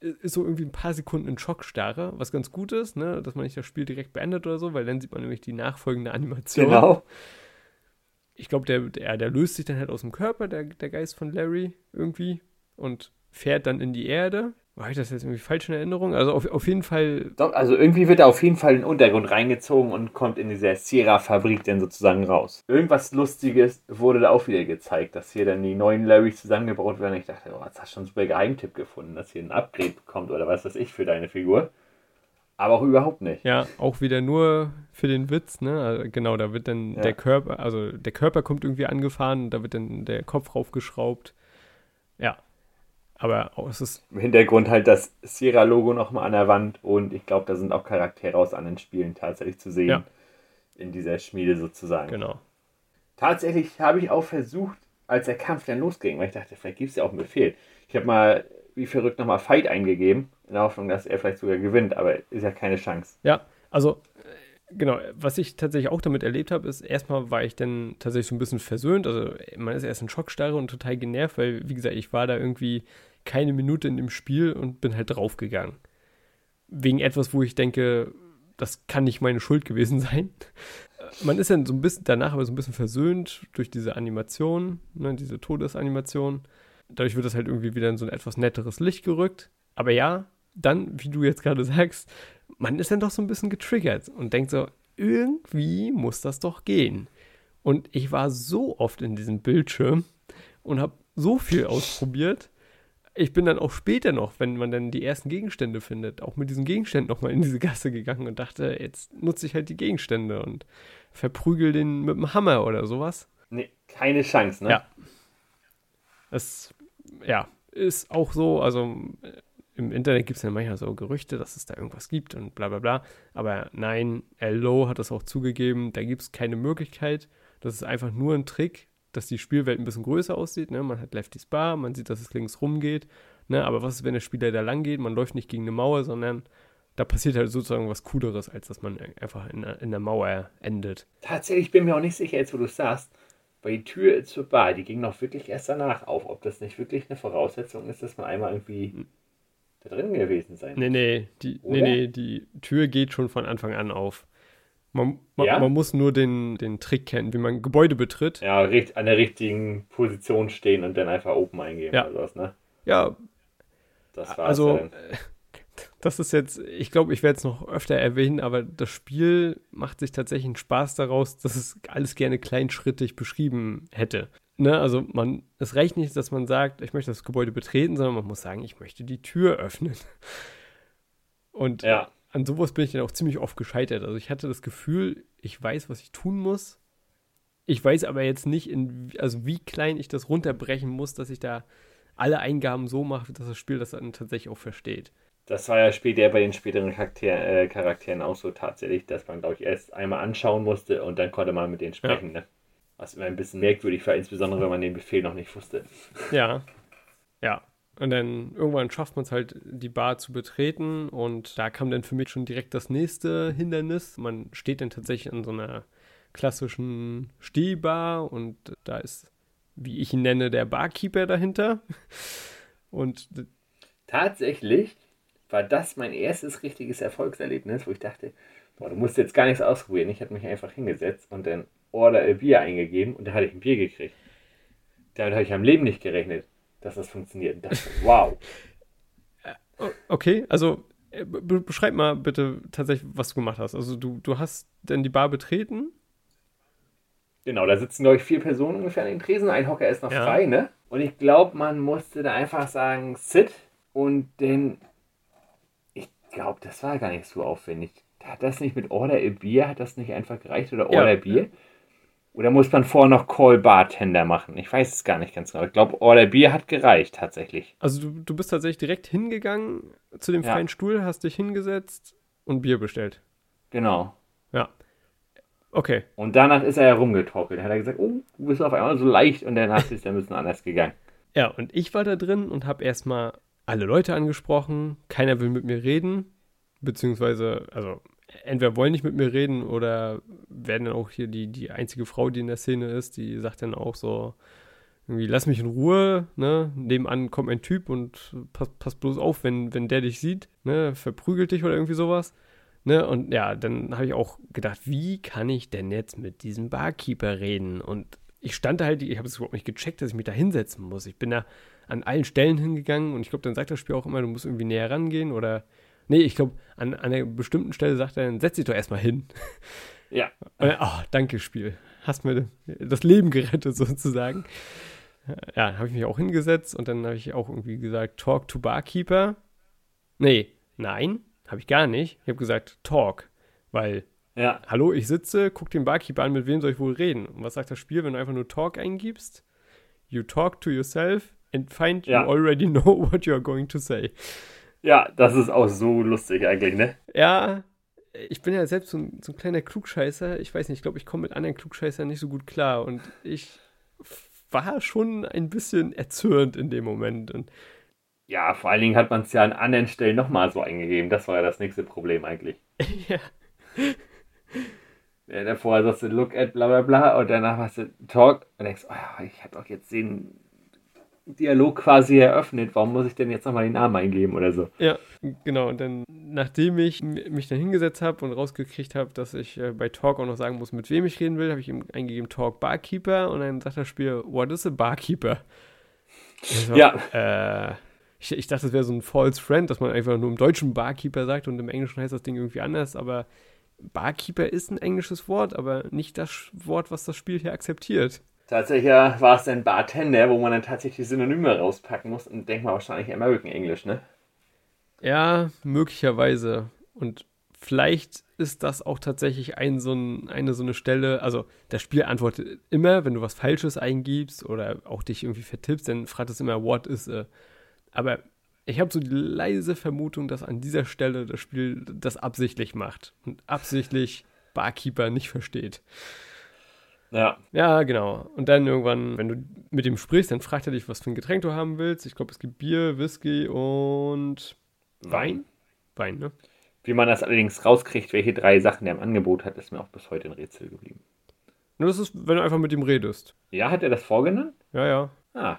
Speaker 2: ist so irgendwie ein paar Sekunden in Schockstarre, was ganz gut ist, ne, dass man nicht das Spiel direkt beendet oder so, weil dann sieht man nämlich die nachfolgende Animation
Speaker 3: Genau.
Speaker 2: Ich glaube, der, der, der löst sich dann halt aus dem Körper, der, der Geist von Larry irgendwie und fährt dann in die Erde. War ich das jetzt irgendwie falsch in Erinnerung? Also auf, auf jeden Fall,
Speaker 3: Doch, also irgendwie wird er auf jeden Fall in den Untergrund reingezogen und kommt in dieser Sierra-Fabrik dann sozusagen raus. Irgendwas Lustiges wurde da auch wieder gezeigt, dass hier dann die neuen Larrys zusammengebaut werden. Ich dachte, oh, jetzt hast du schon einen super Geheimtipp gefunden, dass hier ein Upgrade bekommt oder was weiß ich für deine Figur. Aber auch überhaupt nicht.
Speaker 2: ja, auch wieder nur für den Witz, ne? Also genau, da wird dann
Speaker 3: Ja.
Speaker 2: der Körper, also der Körper kommt irgendwie angefahren, da wird dann der Kopf raufgeschraubt. Ja. Aber auch, es ist,
Speaker 3: Im Hintergrund halt das Sierra-Logo nochmal an der Wand und ich glaube, da sind auch Charaktere aus anderen Spielen tatsächlich zu sehen.
Speaker 2: Ja.
Speaker 3: In dieser Schmiede sozusagen.
Speaker 2: genau.
Speaker 3: Tatsächlich habe ich auch versucht, als der Kampf dann losging, weil ich dachte, vielleicht gibt es ja auch einen Befehl. Ich habe mal wie verrückt nochmal Fight eingegeben, in der Hoffnung, dass er vielleicht sogar gewinnt, aber ist ja keine Chance.
Speaker 2: Ja, also äh, genau, was ich tatsächlich auch damit erlebt habe, ist, erstmal war ich dann tatsächlich so ein bisschen versöhnt. Also man ist erst in Schockstarre und total genervt, weil, wie gesagt, ich war da irgendwie keine Minute in dem Spiel und bin halt draufgegangen. Wegen etwas, wo ich denke, das kann nicht meine Schuld gewesen sein. Äh, Man ist dann so ein bisschen danach aber so ein bisschen versöhnt durch diese Animation, ne, diese Todesanimation. Dadurch wird das halt irgendwie wieder in so ein etwas netteres Licht gerückt. Aber ja, dann, wie du jetzt gerade sagst, man ist dann doch so ein bisschen getriggert und denkt so, irgendwie muss das doch gehen. Und ich war so oft in diesem Bildschirm und habe so viel ausprobiert. Ich bin dann auch später noch, wenn man dann die ersten Gegenstände findet, auch mit diesen Gegenständen nochmal in diese Gasse gegangen und dachte, jetzt nutze ich halt die Gegenstände und verprügel den mit dem Hammer oder sowas.
Speaker 3: Nee, keine Chance, ne?
Speaker 2: Ja. Das, ja, ist auch so, also äh, im Internet gibt es ja manchmal so Gerüchte, dass es da irgendwas gibt und bla bla bla. Aber nein, L.O. hat das auch zugegeben, da gibt es keine Möglichkeit. Das ist einfach nur ein Trick, dass die Spielwelt ein bisschen größer aussieht. Ne? Man hat Lefty's Bar, man sieht, dass es links rumgeht. Ne? Aber was ist, wenn der Spieler da lang geht? Man läuft nicht gegen eine Mauer, sondern da passiert halt sozusagen was Cooleres, als dass man einfach in, der- in der Mauer endet.
Speaker 3: Tatsächlich bin mir auch nicht sicher, jetzt wo du es sagst, weil die Tür zur Bar, die ging noch wirklich erst danach auf. Ob das nicht wirklich eine Voraussetzung ist, dass man einmal irgendwie da drin gewesen sein
Speaker 2: Nee, nee, die, nee,
Speaker 3: Oder?
Speaker 2: nee, die Tür geht schon von Anfang an auf. Man, man,
Speaker 3: Ja?
Speaker 2: man muss nur den, den Trick kennen, wie man Gebäude betritt.
Speaker 3: Ja, an der richtigen Position stehen und dann einfach Open eingeben
Speaker 2: Ja.
Speaker 3: oder sowas, ne?
Speaker 2: Ja,
Speaker 3: Das war's
Speaker 2: also
Speaker 3: dann.
Speaker 2: Das ist jetzt, ich glaube, ich werde es noch öfter erwähnen, aber das Spiel macht sich tatsächlich einen Spaß daraus, dass es alles gerne kleinschrittig beschrieben hätte. Ne, also man, es reicht nicht, dass man sagt, ich möchte das Gebäude betreten, sondern man muss sagen, ich möchte die Tür öffnen. Und
Speaker 3: Ja,
Speaker 2: an sowas bin ich dann auch ziemlich oft gescheitert. Also ich hatte das Gefühl, ich weiß, was ich tun muss. Ich weiß aber jetzt nicht, in, also wie klein ich das runterbrechen muss, dass ich da alle Eingaben so mache, dass das Spiel das dann tatsächlich auch versteht.
Speaker 3: Das war ja später bei den späteren Charakter äh, Charakteren auch so tatsächlich, dass man, glaube ich, erst einmal anschauen musste und dann konnte man mit denen sprechen, ne? Was immer ein bisschen merkwürdig war, insbesondere wenn man den Befehl noch nicht wusste.
Speaker 2: Ja. Ja. Und dann irgendwann schafft man es halt, die Bar zu betreten. Und da kam dann für mich schon direkt das nächste Hindernis. Man steht dann tatsächlich an so einer klassischen Stehbar und da ist, wie ich ihn nenne, der Barkeeper dahinter. Und
Speaker 3: Tatsächlich war das mein erstes richtiges Erfolgserlebnis, wo ich dachte, boah, du musst jetzt gar nichts ausprobieren. Ich habe mich einfach hingesetzt und dann Order a Bier eingegeben und da hatte ich ein Bier gekriegt. Damit habe ich am Leben nicht gerechnet. dass das funktioniert. Das, wow.
Speaker 2: Okay, also äh, be beschreib mal bitte tatsächlich, was du gemacht hast. Also du, du hast denn die Bar betreten?
Speaker 3: Genau, da sitzen, glaube ich, vier Personen ungefähr an den Tresen. Ein Hocker ist noch
Speaker 2: Ja.
Speaker 3: frei, ne? Und ich glaube, man musste da einfach sagen, sit. Und dann, ich glaube, das war gar nicht so aufwendig. Hat das nicht mit Order a Bier, hat das nicht einfach gereicht? Oder
Speaker 2: Ja.
Speaker 3: Order Bier? Oder muss man vorher noch Call Bartender machen? Ich weiß es gar nicht ganz genau. Ich glaube, Order Bier hat gereicht, tatsächlich.
Speaker 2: Also du, du bist tatsächlich direkt hingegangen zu dem
Speaker 3: Ja.
Speaker 2: freien Stuhl, hast dich hingesetzt und Bier bestellt.
Speaker 3: Genau.
Speaker 2: Ja. Okay.
Speaker 3: Und danach ist er herumgetorkelt. Dann hat er gesagt, oh, du bist auf einmal so leicht. Und dann hat es ein bisschen anders gegangen.
Speaker 2: Ja, und ich war da drin und habe erstmal alle Leute angesprochen. Keiner will mit mir reden. Beziehungsweise, also entweder wollen nicht mit mir reden oder werden dann auch hier die, die einzige Frau, die in der Szene ist, die sagt dann auch so, irgendwie, lass mich in Ruhe, ne? Nebenan kommt ein Typ und pass, pass bloß auf, wenn, wenn der dich sieht, ne? Verprügelt dich oder irgendwie sowas. Ne? Und ja, dann habe ich auch gedacht, wie kann ich denn jetzt mit diesem Barkeeper reden? Und ich stand da halt, ich habe es überhaupt nicht gecheckt, dass ich mich da hinsetzen muss. Ich bin da an allen Stellen hingegangen und ich glaube, dann sagt das Spiel auch immer, du musst irgendwie näher rangehen oder. Nee, ich glaube, an, an einer bestimmten Stelle sagt er, dann setz dich doch erstmal hin.
Speaker 3: Ja.
Speaker 2: Dann, oh, danke, Spiel. Hast mir das Leben gerettet, sozusagen. Ja, habe ich mich auch hingesetzt und dann habe ich auch irgendwie gesagt, talk to Barkeeper. Nee, nein, habe ich gar nicht. Ich habe gesagt, talk, weil,
Speaker 3: Ja.
Speaker 2: hallo, ich sitze, guck den Barkeeper an, mit wem soll ich wohl reden? Und was sagt das Spiel, wenn du einfach nur talk eingibst? You talk to yourself and find
Speaker 3: Ja.
Speaker 2: you already know what you are going to say.
Speaker 3: Ja, das ist auch so lustig eigentlich, ne?
Speaker 2: Ja, ich bin ja selbst so ein, so ein kleiner Klugscheißer. Ich weiß nicht, ich glaube, ich komme mit anderen Klugscheißern nicht so gut klar. Und ich war schon ein bisschen erzürnt in dem Moment. Und
Speaker 3: Ja, vor allen Dingen hat man es ja an anderen Stellen nochmal so eingegeben. Das war ja das nächste Problem eigentlich.
Speaker 2: ja,
Speaker 3: Ja, davor sagst du look at bla bla bla und danach hast du talk und denkst, oh ja, ich habe doch jetzt den Dialog quasi eröffnet. Warum muss ich denn jetzt nochmal den Namen eingeben oder so?
Speaker 2: ja, genau. Und dann, nachdem ich mich dann hingesetzt habe und rausgekriegt habe, dass ich äh, bei Talk auch noch sagen muss, mit wem ich reden will, habe ich ihm eingegeben Talk Barkeeper. Und dann sagt das Spiel, what is a Barkeeper? Ich so,
Speaker 3: Ja.
Speaker 2: Äh, ich, ich dachte, das wäre so ein False Friend, dass man einfach nur im Deutschen Barkeeper sagt und im Englischen heißt das Ding irgendwie anders, aber Barkeeper ist ein englisches Wort, aber nicht das Wort, was das Spiel hier akzeptiert.
Speaker 3: Tatsächlich war es ein Bartender, wo man dann tatsächlich Synonyme rauspacken muss und denkt mal wahrscheinlich American English, ne?
Speaker 2: Ja, möglicherweise. Und vielleicht ist das auch tatsächlich ein, so ein, eine so eine Stelle, also das Spiel antwortet immer, wenn du was Falsches eingibst oder auch dich irgendwie vertippst, dann fragt es immer, what is a. Aber ich habe so die leise Vermutung, dass an dieser Stelle das Spiel das absichtlich macht und absichtlich Barkeeper nicht versteht.
Speaker 3: Ja.
Speaker 2: Ja, genau. Und dann irgendwann, wenn du mit ihm sprichst, dann fragt er dich, was für ein Getränk du haben willst. Ich glaube, es gibt Bier, Whisky und Wein. Wein, ne?
Speaker 3: Wie man das allerdings rauskriegt, welche drei Sachen der im Angebot hat, ist mir auch bis heute ein Rätsel geblieben.
Speaker 2: Nur das ist, wenn du einfach mit ihm redest.
Speaker 3: Ja, hat er das vorgenannt?
Speaker 2: Ja, ja,
Speaker 3: Ah,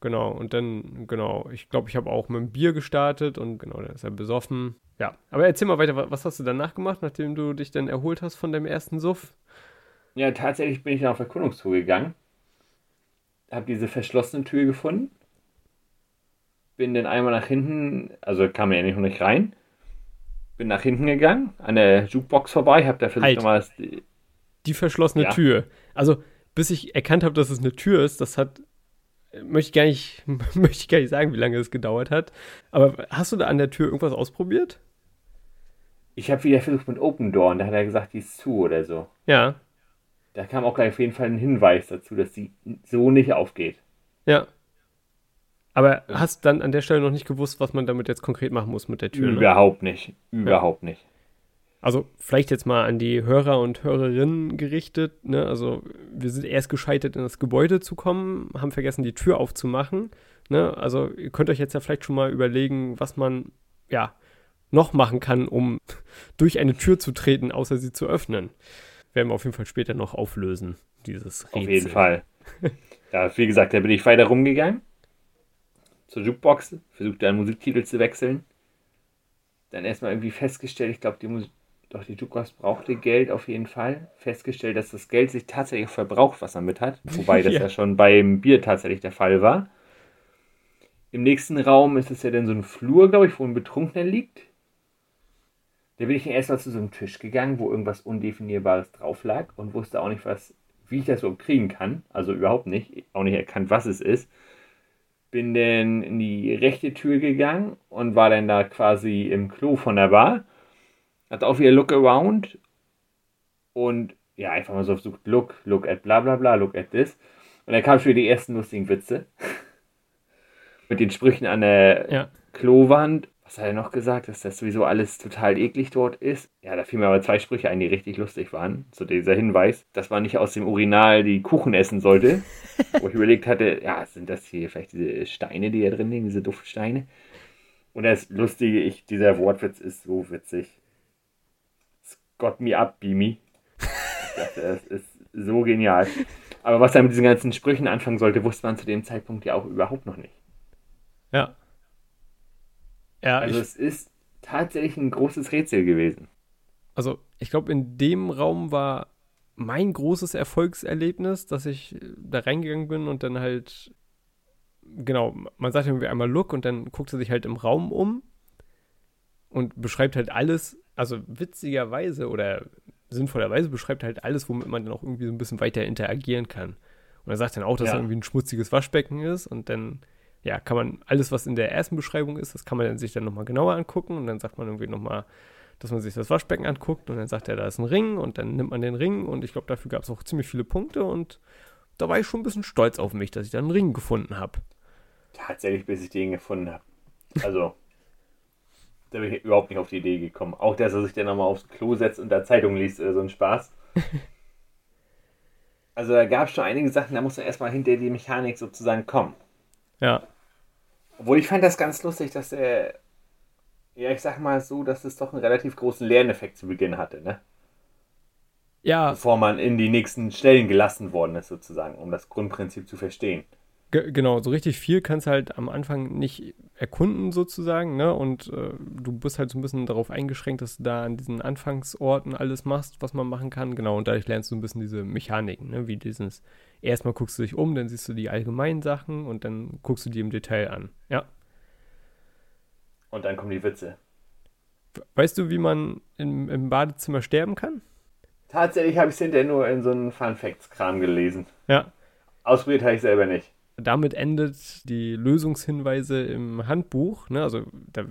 Speaker 2: genau. Und dann, genau, ich glaube, ich habe auch mit dem Bier gestartet und genau, dann ist er besoffen. Ja, aber erzähl mal weiter, wa- was hast du danach gemacht, nachdem du dich dann erholt hast von deinem ersten Suff?
Speaker 3: Ja, tatsächlich bin ich dann auf Erkundungstour gegangen. Hab diese verschlossene Tür gefunden. Bin dann einmal nach hinten, also kam ja nicht noch nicht rein. Bin nach hinten gegangen, an der Jukebox vorbei, hab da versucht
Speaker 2: Halt.
Speaker 3: nochmal
Speaker 2: Die verschlossene
Speaker 3: Ja.
Speaker 2: Tür. Also, bis ich erkannt habe, dass es eine Tür ist, das hat, möchte ich gar nicht, möchte ich gar nicht sagen, wie lange es gedauert hat. Aber hast du da an der Tür irgendwas ausprobiert?
Speaker 3: Ich habe wieder versucht mit Open Door und da hat er gesagt, die ist zu oder so.
Speaker 2: Ja,
Speaker 3: Da kam auch gleich auf jeden Fall ein Hinweis dazu, dass die so nicht aufgeht.
Speaker 2: ja. Aber hast dann an der Stelle noch nicht gewusst, was man damit jetzt konkret machen muss mit der Tür? Ne?
Speaker 3: Überhaupt nicht. Überhaupt nicht.
Speaker 2: Also vielleicht jetzt mal an die Hörer und Hörerinnen gerichtet. Ne? Also wir sind erst gescheitert, in das Gebäude zu kommen, haben vergessen, die Tür aufzumachen. Ne? Also ihr könnt euch jetzt ja vielleicht schon mal überlegen, was man ja noch machen kann, um durch eine Tür zu treten, außer sie zu öffnen. Werden wir auf jeden Fall später noch auflösen, dieses Rätsel.
Speaker 3: Auf jeden Fall. ja, wie gesagt, da bin ich weiter rumgegangen. Zur Jukebox, versuchte einen Musiktitel zu wechseln. Dann erstmal irgendwie festgestellt, ich glaube, die Musik. Doch die Jukebox brauchte Geld auf jeden Fall. Festgestellt, dass das Geld sich tatsächlich verbraucht, was er mit hat. Wobei das
Speaker 2: Ja.
Speaker 3: ja. schon beim Bier tatsächlich der Fall war. Im nächsten Raum ist es ja dann so ein Flur, glaube ich, wo ein Betrunkener liegt. Da bin ich dann erstmal zu so einem Tisch gegangen, wo irgendwas Undefinierbares drauf lag und wusste auch nicht, was, wie ich das so kriegen kann. Also überhaupt nicht. Auch nicht erkannt, was es ist. Bin dann in die rechte Tür gegangen und war dann da quasi im Klo von der Bar. Hat auch wieder Look Around und ja, einfach mal so versucht, Look, look at bla bla bla, look at this. Und dann kamen schon wieder die ersten lustigen Witze. Mit den Sprüchen an der
Speaker 2: Ja.
Speaker 3: Klowand. Was hat er noch gesagt, dass das sowieso alles total eklig dort ist? Ja, da fielen mir aber zwei Sprüche ein, die richtig lustig waren. So dieser Hinweis, dass man nicht aus dem Urinal die Kuchen essen sollte. Wo ich überlegt hatte, ja, sind das hier vielleicht diese Steine, die da drin liegen, diese Duftsteine? Und das Lustige, ich, dieser Wortwitz ist so witzig. It's got me up, Beamy. Ich dachte, das ist so genial. Aber was er mit diesen ganzen Sprüchen anfangen sollte, wusste man zu dem Zeitpunkt ja auch überhaupt noch nicht.
Speaker 2: Ja. Ja,
Speaker 3: Also
Speaker 2: ich,
Speaker 3: es ist tatsächlich ein großes Rätsel gewesen.
Speaker 2: also ich glaube, in dem Raum war mein großes Erfolgserlebnis, dass ich äh, da reingegangen bin und dann halt, genau, man sagt irgendwie einmal Look und dann guckt er sich halt im Raum um und beschreibt halt alles, also witzigerweise oder sinnvollerweise beschreibt halt alles, womit man dann auch irgendwie so ein bisschen weiter interagieren kann. Und er sagt dann auch, dass
Speaker 3: Ja.
Speaker 2: da irgendwie ein schmutziges Waschbecken ist und dann, ja, kann man alles, was in der ersten Beschreibung ist, das kann man sich dann nochmal genauer angucken und dann sagt man irgendwie nochmal, dass man sich das Waschbecken anguckt und dann sagt er, da ist ein Ring und dann nimmt man den Ring und ich glaube, dafür gab es auch ziemlich viele Punkte und da war ich schon ein bisschen stolz auf mich, dass ich da einen Ring gefunden habe.
Speaker 3: Tatsächlich, bis ich den gefunden habe. Also, da bin ich überhaupt nicht auf die Idee gekommen. Auch, dass er sich dann nochmal aufs Klo setzt und da Zeitung liest oder so ein Spaß. Also, da gab es schon einige Sachen, da muss man erstmal hinter die Mechanik sozusagen kommen.
Speaker 2: Ja,
Speaker 3: Obwohl ich fand das ganz lustig, dass er, ja, ich sag mal so, dass es doch einen relativ großen Lerneffekt zu Beginn hatte, ne?
Speaker 2: ja,
Speaker 3: Bevor man in die nächsten Stellen gelassen worden ist, sozusagen, um das Grundprinzip zu verstehen.
Speaker 2: Ge genau, so richtig viel kannst du halt am Anfang nicht erkunden sozusagen, ne? Und äh, du bist halt so ein bisschen darauf eingeschränkt, dass du da an diesen Anfangsorten alles machst, was man machen kann. Genau, und dadurch lernst du ein bisschen diese Mechaniken, ne? Wie dieses, erstmal guckst du dich um, dann siehst du die allgemeinen Sachen und dann guckst du die im Detail an. Ja.
Speaker 3: Und dann kommen die Witze.
Speaker 2: Weißt du, wie man im, im Badezimmer sterben kann?
Speaker 3: Tatsächlich habe ich es hinterher nur in so einem Fun Facts-Kram gelesen.
Speaker 2: Ja.
Speaker 3: Ausprobiert habe ich selber nicht.
Speaker 2: Damit endet die Lösungshinweise im Handbuch. Ne? Also da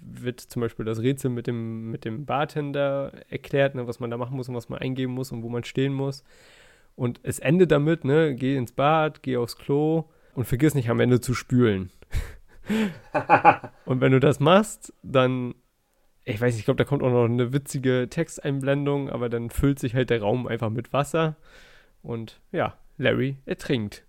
Speaker 2: wird zum Beispiel das Rätsel mit dem, mit dem Bartender erklärt, ne? was man da machen muss und was man eingeben muss und wo man stehen muss. Und es endet damit, ne, geh ins Bad, geh aufs Klo und vergiss nicht am Ende zu spülen. und wenn du das machst, dann, ich weiß nicht, ich glaube, da kommt auch noch eine witzige Texteinblendung, aber dann füllt sich halt der Raum einfach mit Wasser und ja, Larry ertrinkt.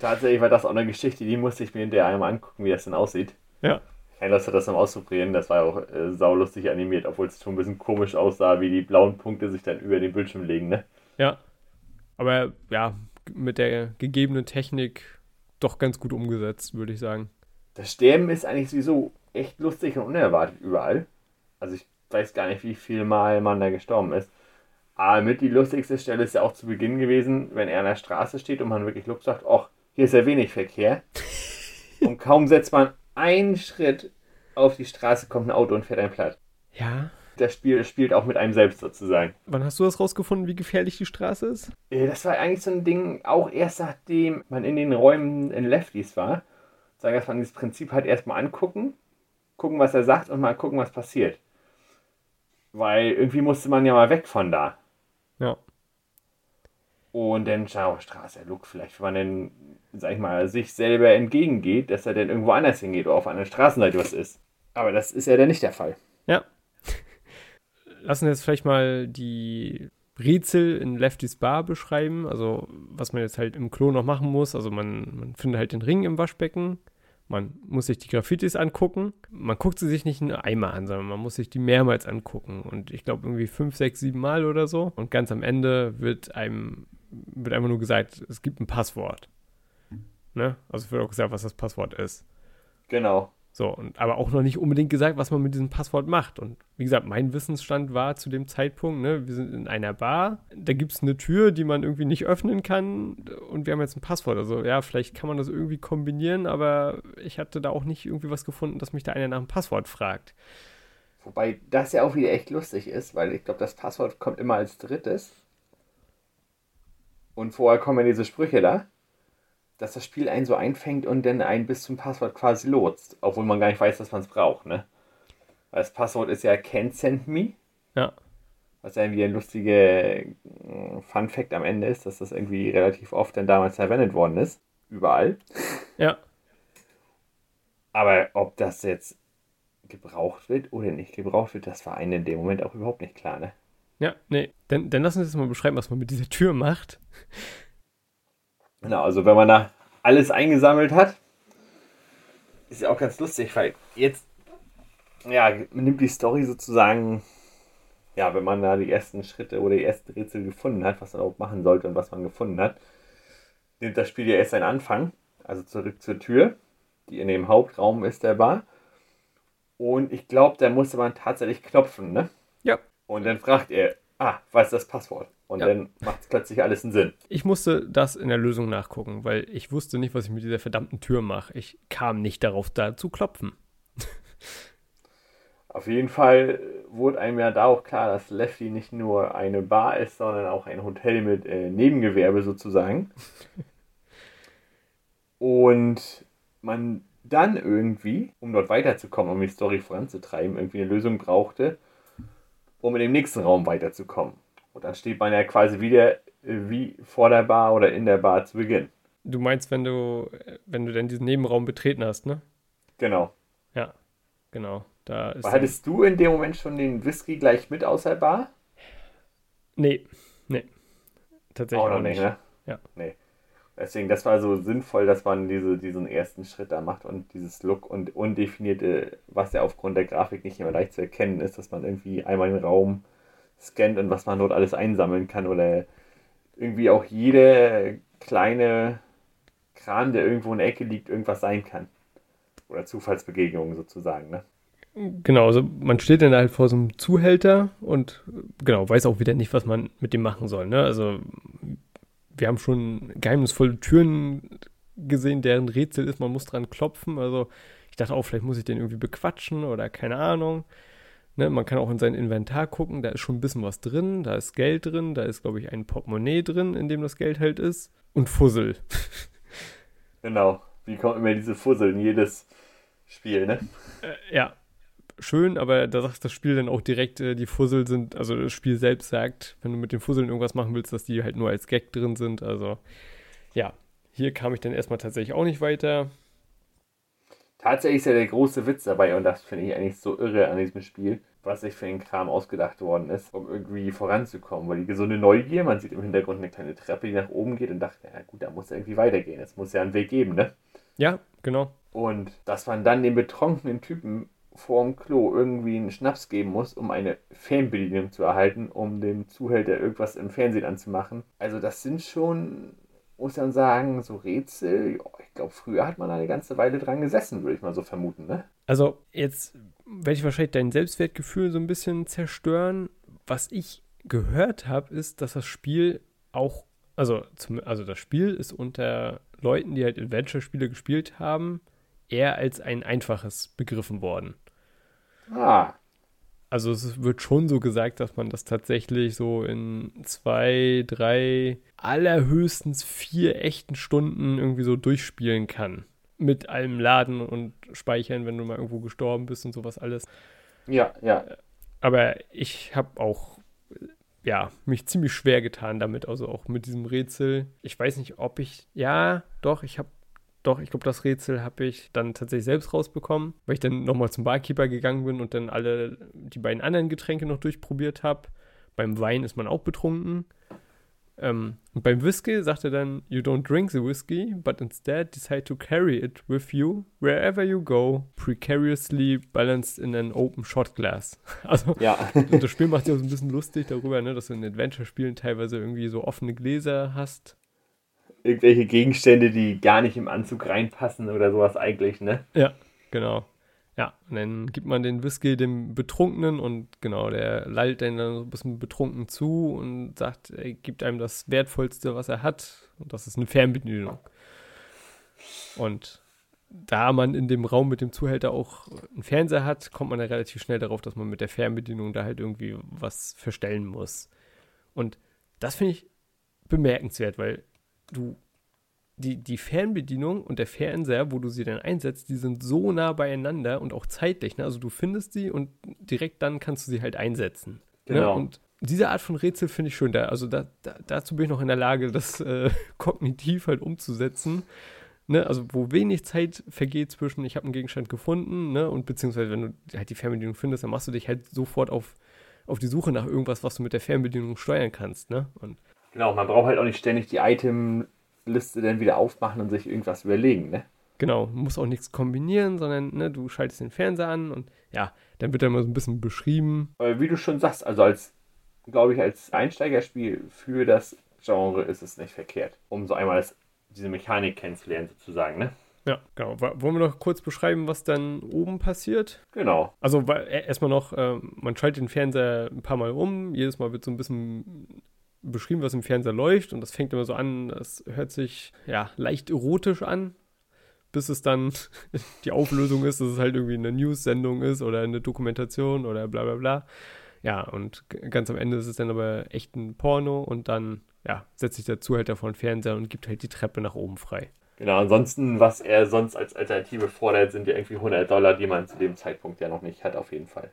Speaker 3: Tatsächlich war das auch eine Geschichte, die musste ich mir hinterher einmal angucken, wie das denn aussieht.
Speaker 2: Ja.
Speaker 3: Kein Lust hat das noch auszuprobieren. Das war auch äh, saulustig animiert, obwohl es schon ein bisschen komisch aussah, wie die blauen Punkte sich dann über den Bildschirm legen, ne?
Speaker 2: Ja. Aber ja, mit der gegebenen Technik doch ganz gut umgesetzt, würde ich sagen.
Speaker 3: Das Sterben ist eigentlich sowieso echt lustig und unerwartet überall. Also ich weiß gar nicht, wie viel Mal man da gestorben ist. Aber mit die lustigste Stelle ist ja auch zu Beginn gewesen, wenn er an der Straße steht und man wirklich Luft sagt, ach, hier ist ja wenig Verkehr. und kaum setzt man einen Schritt auf die Straße, kommt ein Auto und fährt ein platt.
Speaker 2: Ja.
Speaker 3: Das Spiel spielt auch mit einem selbst sozusagen.
Speaker 2: Wann hast du das rausgefunden, wie gefährlich die Straße ist?
Speaker 3: Äh, Das war eigentlich so ein Ding, auch erst nachdem man in den Räumen in Lefties war. Sagen, dass man dieses Prinzip halt erstmal angucken, gucken, was er sagt und mal gucken, was passiert. Weil irgendwie musste man ja mal weg von da.
Speaker 2: Ja.
Speaker 3: Und dann schau, Straße, Look, vielleicht, wenn man dann, sag ich mal, sich selber entgegengeht, dass er dann irgendwo anders hingeht oder auf einer Straßenseite was ist. Aber das ist ja dann nicht der Fall.
Speaker 2: Ja. Lassen wir jetzt vielleicht mal die Rätsel in Lefty's Bar beschreiben. Also, was man jetzt halt im Klo noch machen muss. Also, man, man findet halt den Ring im Waschbecken. Man muss sich die Graffitis angucken. Man guckt sie sich nicht nur einmal an, sondern man muss sich die mehrmals angucken. Und ich glaube irgendwie fünf, sechs, sieben Mal oder so. Und ganz am Ende wird einem wird einfach nur gesagt, es gibt ein Passwort. Ne? Also wird auch gesagt, was das Passwort ist.
Speaker 3: Genau.
Speaker 2: So, und, aber auch noch nicht unbedingt gesagt, was man mit diesem Passwort macht. Und wie gesagt, mein Wissensstand war zu dem Zeitpunkt, ne, wir sind in einer Bar, da gibt es eine Tür, die man irgendwie nicht öffnen kann und wir haben jetzt ein Passwort. Also ja, vielleicht kann man das irgendwie kombinieren, aber ich hatte da auch nicht irgendwie was gefunden, dass mich da einer nach dem Passwort fragt.
Speaker 3: Wobei das ja auch wieder echt lustig ist, weil ich glaube, das Passwort kommt immer als drittes. Und vorher kommen ja diese Sprüche da, dass das Spiel einen so einfängt und dann einen bis zum Passwort quasi lotst, obwohl man gar nicht weiß, dass man es braucht, ne? Weil das Passwort ist ja Can't Send Me,
Speaker 2: Ja,
Speaker 3: was ja irgendwie ein lustiger Fun Fact am Ende ist, dass das irgendwie relativ oft dann damals verwendet worden ist. Überall.
Speaker 2: ja.
Speaker 3: Aber ob das jetzt gebraucht wird oder nicht gebraucht wird, das war einem in dem Moment auch überhaupt nicht klar, ne?
Speaker 2: Ja, nee. Dann, dann lass uns jetzt mal beschreiben, was man mit dieser Tür macht.
Speaker 3: Genau, also wenn man da alles eingesammelt hat, ist ja auch ganz lustig, weil jetzt, ja, man nimmt die Story sozusagen, ja, wenn man da die ersten Schritte oder die ersten Rätsel gefunden hat, was man auch machen sollte und was man gefunden hat, nimmt das Spiel ja erst seinen Anfang, also zurück zur Tür, die in dem Hauptraum ist der Bar. Und ich glaube, da musste man tatsächlich klopfen, ne?
Speaker 2: Ja.
Speaker 3: Und dann fragt er, ah, was ist das Passwort? Und
Speaker 2: Ja.
Speaker 3: dann macht es plötzlich alles einen Sinn.
Speaker 2: Ich musste das in der Lösung nachgucken, weil ich wusste nicht, was ich mit dieser verdammten Tür mache. Ich kam nicht darauf, da zu klopfen.
Speaker 3: Auf jeden Fall wurde einem ja da auch klar, dass Lefty nicht nur eine Bar ist, sondern auch ein Hotel mit äh, Nebengewerbe sozusagen. Und man dann irgendwie, um dort weiterzukommen, um die Story voranzutreiben, irgendwie eine Lösung brauchte, um in den nächsten Raum weiterzukommen. Und dann steht man ja quasi wieder äh, wie vor der Bar oder in der Bar zu Beginn.
Speaker 2: Du meinst, wenn du, wenn du dann diesen Nebenraum betreten hast, ne?
Speaker 3: Genau.
Speaker 2: Ja, genau. Da ist.
Speaker 3: Hattest du in dem Moment schon den Whisky gleich mit aus der Bar?
Speaker 2: nee, nee. Tatsächlich
Speaker 3: Auch noch nicht, ne?
Speaker 2: Ja.
Speaker 3: Nee. Deswegen, das war so sinnvoll, dass man diese, diesen ersten Schritt da macht und dieses Look und undefinierte, was ja aufgrund der Grafik nicht immer leicht zu erkennen ist, dass man irgendwie einmal den Raum scannt und was man dort alles einsammeln kann oder irgendwie auch jede kleine Kran, der irgendwo in der Ecke liegt, irgendwas sein kann. Oder Zufallsbegegnungen sozusagen, ne?
Speaker 2: Genau, also man steht dann halt vor so einem Zuhälter und genau, weiß auch wieder nicht, was man mit dem machen soll. Ne? Also wir haben schon geheimnisvolle Türen gesehen, deren Rätsel ist, man muss dran klopfen. Also ich dachte auch, vielleicht muss ich den irgendwie bequatschen oder keine Ahnung. Ne? Man kann auch in sein Inventar gucken, da ist schon ein bisschen was drin, da ist Geld drin, da ist, glaube ich, ein Portemonnaie drin, in dem das Geld halt ist. Und Fussel.
Speaker 3: Genau. Wie kommt immer diese Fussel in jedes Spiel, ne?
Speaker 2: Äh, ja, schön, aber da sagt das Spiel dann auch direkt, äh, die Fussel sind, also das Spiel selbst sagt, wenn du mit den Fusseln irgendwas machen willst, dass die halt nur als Gag drin sind. Also ja, hier kam ich dann erstmal tatsächlich auch nicht weiter.
Speaker 3: Tatsächlich ist ja der große Witz dabei, und das finde ich eigentlich so irre an diesem Spiel, was sich für den Kram ausgedacht worden ist, um irgendwie voranzukommen. Weil die gesunde Neugier, man sieht im Hintergrund eine kleine Treppe, die nach oben geht und dachte, ja gut, da muss irgendwie weitergehen. Es muss ja einen Weg geben, ne?
Speaker 2: Ja, genau.
Speaker 3: Und dass man dann dem betrunkenen Typen vorm Klo irgendwie einen Schnaps geben muss, um eine Fernbedienung zu erhalten, um dem Zuhälter irgendwas im Fernsehen anzumachen. Also das sind schon, muss man sagen, so Rätsel. Ich glaube, früher hat man da eine ganze Weile dran gesessen, würde ich mal so vermuten, ne?
Speaker 2: Also jetzt werde ich wahrscheinlich dein Selbstwertgefühl so ein bisschen zerstören. Was ich gehört habe, ist, dass das Spiel auch, also, zum, also das Spiel ist unter Leuten, die halt Adventure-Spiele gespielt haben, eher als ein einfaches begriffen worden.
Speaker 3: Ah,
Speaker 2: Also es wird schon so gesagt, dass man das tatsächlich so in zwei, drei, allerhöchstens vier echten Stunden irgendwie so durchspielen kann. Mit allem Laden und Speichern, wenn du mal irgendwo gestorben bist und sowas alles.
Speaker 3: ja, ja.
Speaker 2: Aber ich habe auch, ja, mich ziemlich schwer getan damit, also auch mit diesem Rätsel. Ich weiß nicht, ob ich, ja, doch, ich habe, doch, ich glaube, das Rätsel habe ich dann tatsächlich selbst rausbekommen, weil ich dann nochmal zum Barkeeper gegangen bin und dann alle die beiden anderen Getränke noch durchprobiert habe. Beim Wein ist man auch betrunken. Ähm, und beim Whisky sagt er dann, you don't drink the whiskey, but instead decide to carry it with you wherever you go, precariously balanced in an open shot glass. Also
Speaker 3: Ja,
Speaker 2: und das Spiel macht sich auch so ein bisschen lustig darüber, ne, dass du in Adventure-Spielen teilweise irgendwie so offene Gläser hast.
Speaker 3: Irgendwelche Gegenstände, die gar nicht im Anzug reinpassen oder sowas eigentlich, ne?
Speaker 2: Ja, genau. Ja, und dann gibt man den Whisky dem Betrunkenen und genau, der lallt dann so ein bisschen betrunken zu und sagt, er gibt einem das Wertvollste, was er hat. Und das ist eine Fernbedienung. Und da man in dem Raum mit dem Zuhälter auch einen Fernseher hat, kommt man ja relativ schnell darauf, dass man mit der Fernbedienung da halt irgendwie was verstellen muss. Und das finde ich bemerkenswert, weil du die, die Fernbedienung und der Fernseher, wo du sie dann einsetzt, die sind so nah beieinander und auch zeitlich. Ne? Also du findest sie und direkt dann kannst du sie halt einsetzen.
Speaker 3: Genau.
Speaker 2: Ne? Und diese Art von Rätsel finde ich schön. Da, also da, da, dazu bin ich noch in der Lage, das äh, kognitiv halt umzusetzen. Ne? Also wo wenig Zeit vergeht zwischen, ich habe einen Gegenstand gefunden, ne? und beziehungsweise wenn du halt die Fernbedienung findest, dann machst du dich halt sofort auf, auf die Suche nach irgendwas, was du mit der Fernbedienung steuern kannst. Ne? Und
Speaker 3: Genau, man braucht halt auch nicht ständig die Itemliste dann wieder aufmachen und sich irgendwas überlegen, ne?
Speaker 2: Genau, muss auch nichts kombinieren, sondern ne, du schaltest den Fernseher an und ja, dann wird da mal so ein bisschen beschrieben.
Speaker 3: Aber wie du schon sagst, also als, glaube ich, als Einsteigerspiel für das Genre ist es nicht verkehrt, um so einmal das, diese Mechanik kennenzulernen, sozusagen, ne?
Speaker 2: Ja, genau. Wollen wir noch kurz beschreiben, was dann oben passiert?
Speaker 3: Genau.
Speaker 2: Also e- erstmal noch, ähm, man schaltet den Fernseher ein paar Mal um, jedes Mal wird so ein bisschen beschrieben, was im Fernseher läuft und das fängt immer so an, das hört sich ja leicht erotisch an, bis es dann die Auflösung ist, dass es halt irgendwie eine News-Sendung ist oder eine Dokumentation oder bla bla bla. Ja, und ganz am Ende ist es dann aber echt ein Porno und dann, ja, setzt sich der Zuhälter vor den Fernseher und gibt halt die Treppe nach oben frei.
Speaker 3: Genau, ansonsten, was er sonst als Alternative fordert, sind ja irgendwie 100 Dollar, die man zu dem Zeitpunkt ja noch nicht hat, auf jeden Fall.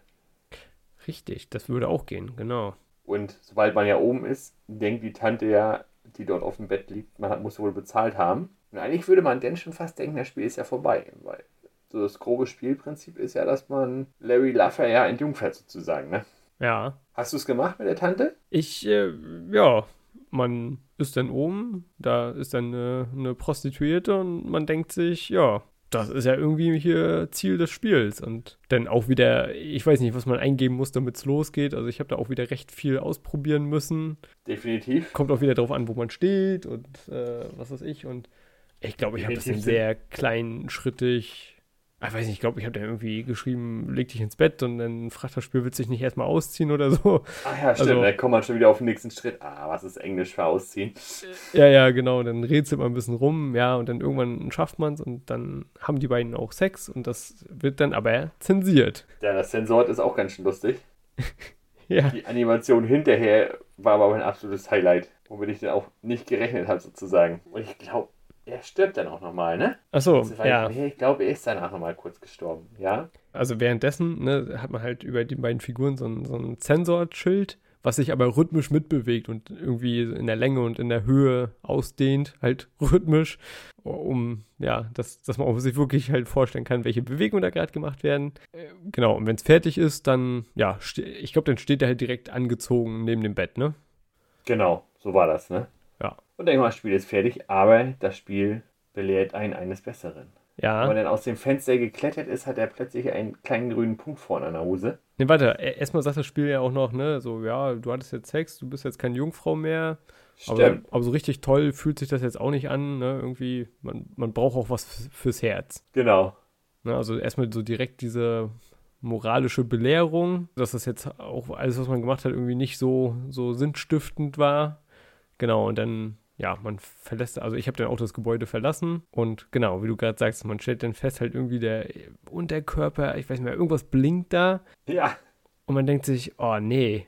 Speaker 2: Richtig, das würde auch gehen, genau.
Speaker 3: Und sobald man ja oben ist, denkt die Tante ja, die dort auf dem Bett liegt, man muss wohl bezahlt haben. Und eigentlich würde man denn schon fast denken, das Spiel ist ja vorbei. Weil so das grobe Spielprinzip ist ja, dass man Larry Laffer ja entjungfert sozusagen, ne?
Speaker 2: Ja,
Speaker 3: Hast du es gemacht mit der Tante?
Speaker 2: Ich, äh, ja, man ist dann oben, da ist dann eine, eine Prostituierte und man denkt sich, ja, das ist ja irgendwie hier Ziel des Spiels. Und dann auch wieder, ich weiß nicht, was man eingeben muss, damit es losgeht. Also ich habe da auch wieder recht viel ausprobieren müssen.
Speaker 3: Definitiv.
Speaker 2: Kommt auch wieder drauf an, wo man steht und äh, was weiß ich. Und ich glaube, ich habe das
Speaker 3: Definitiv.
Speaker 2: sehr kleinschrittig. Ich weiß nicht, ich glaube, ich habe da irgendwie geschrieben, leg dich ins Bett und dann fragt das Spiel, willst du dich nicht erstmal ausziehen oder so.
Speaker 3: Ach ja, stimmt.
Speaker 2: Also-
Speaker 3: da kommt man schon wieder auf den nächsten Schritt. Ah, was ist Englisch für Ausziehen?
Speaker 2: Ja, ja, genau. Dann rätselt man ein bisschen rum, ja, und dann irgendwann schafft man es und dann haben die beiden auch Sex und das wird dann aber zensiert.
Speaker 3: Ja, das Sensor ist auch ganz schön lustig.
Speaker 2: Ja,
Speaker 3: Die Animation hinterher war aber ein absolutes Highlight, womit ich dann auch nicht gerechnet habe, sozusagen. Und ich glaube, er stirbt dann auch nochmal, ne?
Speaker 2: achso,
Speaker 3: Also, weil-
Speaker 2: ja.
Speaker 3: Nee, ich glaube, er ist danach nochmal kurz gestorben, ja?
Speaker 2: Also währenddessen ne, hat man halt über die beiden Figuren so ein, so ein Sensorschild, was sich aber rhythmisch mitbewegt und irgendwie in der Länge und in der Höhe ausdehnt, halt rhythmisch, um, ja, dass, dass man sich wirklich halt vorstellen kann, welche Bewegungen da gerade gemacht werden. Äh, Genau, und wenn es fertig ist, dann, ja, ich glaube, dann steht er halt direkt angezogen neben dem Bett, ne?
Speaker 3: Genau, so war das, ne?
Speaker 2: Ja.
Speaker 3: Und irgendwann das Spiel ist fertig, aber das Spiel belehrt einen eines Besseren. Wenn man
Speaker 2: Ja.
Speaker 3: dann aus dem Fenster geklettert ist, hat er plötzlich einen kleinen grünen Punkt vorne an der Hose.
Speaker 2: Ne, warte, erstmal sagt das Spiel ja auch noch, ne, so, ja, du hattest jetzt Sex, du bist jetzt keine Jungfrau mehr. Aber,
Speaker 3: Stimmt.
Speaker 2: aber so richtig toll fühlt sich das jetzt auch nicht an, ne? Irgendwie, man, man braucht auch was fürs Herz.
Speaker 3: Genau.
Speaker 2: Ne? Also erstmal so direkt diese moralische Belehrung, dass das jetzt auch alles, was man gemacht hat, irgendwie nicht so, so sinnstiftend war. Genau, und dann, ja, man verlässt, also ich habe dann auch das Gebäude verlassen und genau, wie du gerade sagst, man stellt dann fest, halt irgendwie der Unterkörper, ich weiß nicht mehr, irgendwas blinkt da
Speaker 3: Ja.
Speaker 2: und man denkt sich, oh nee,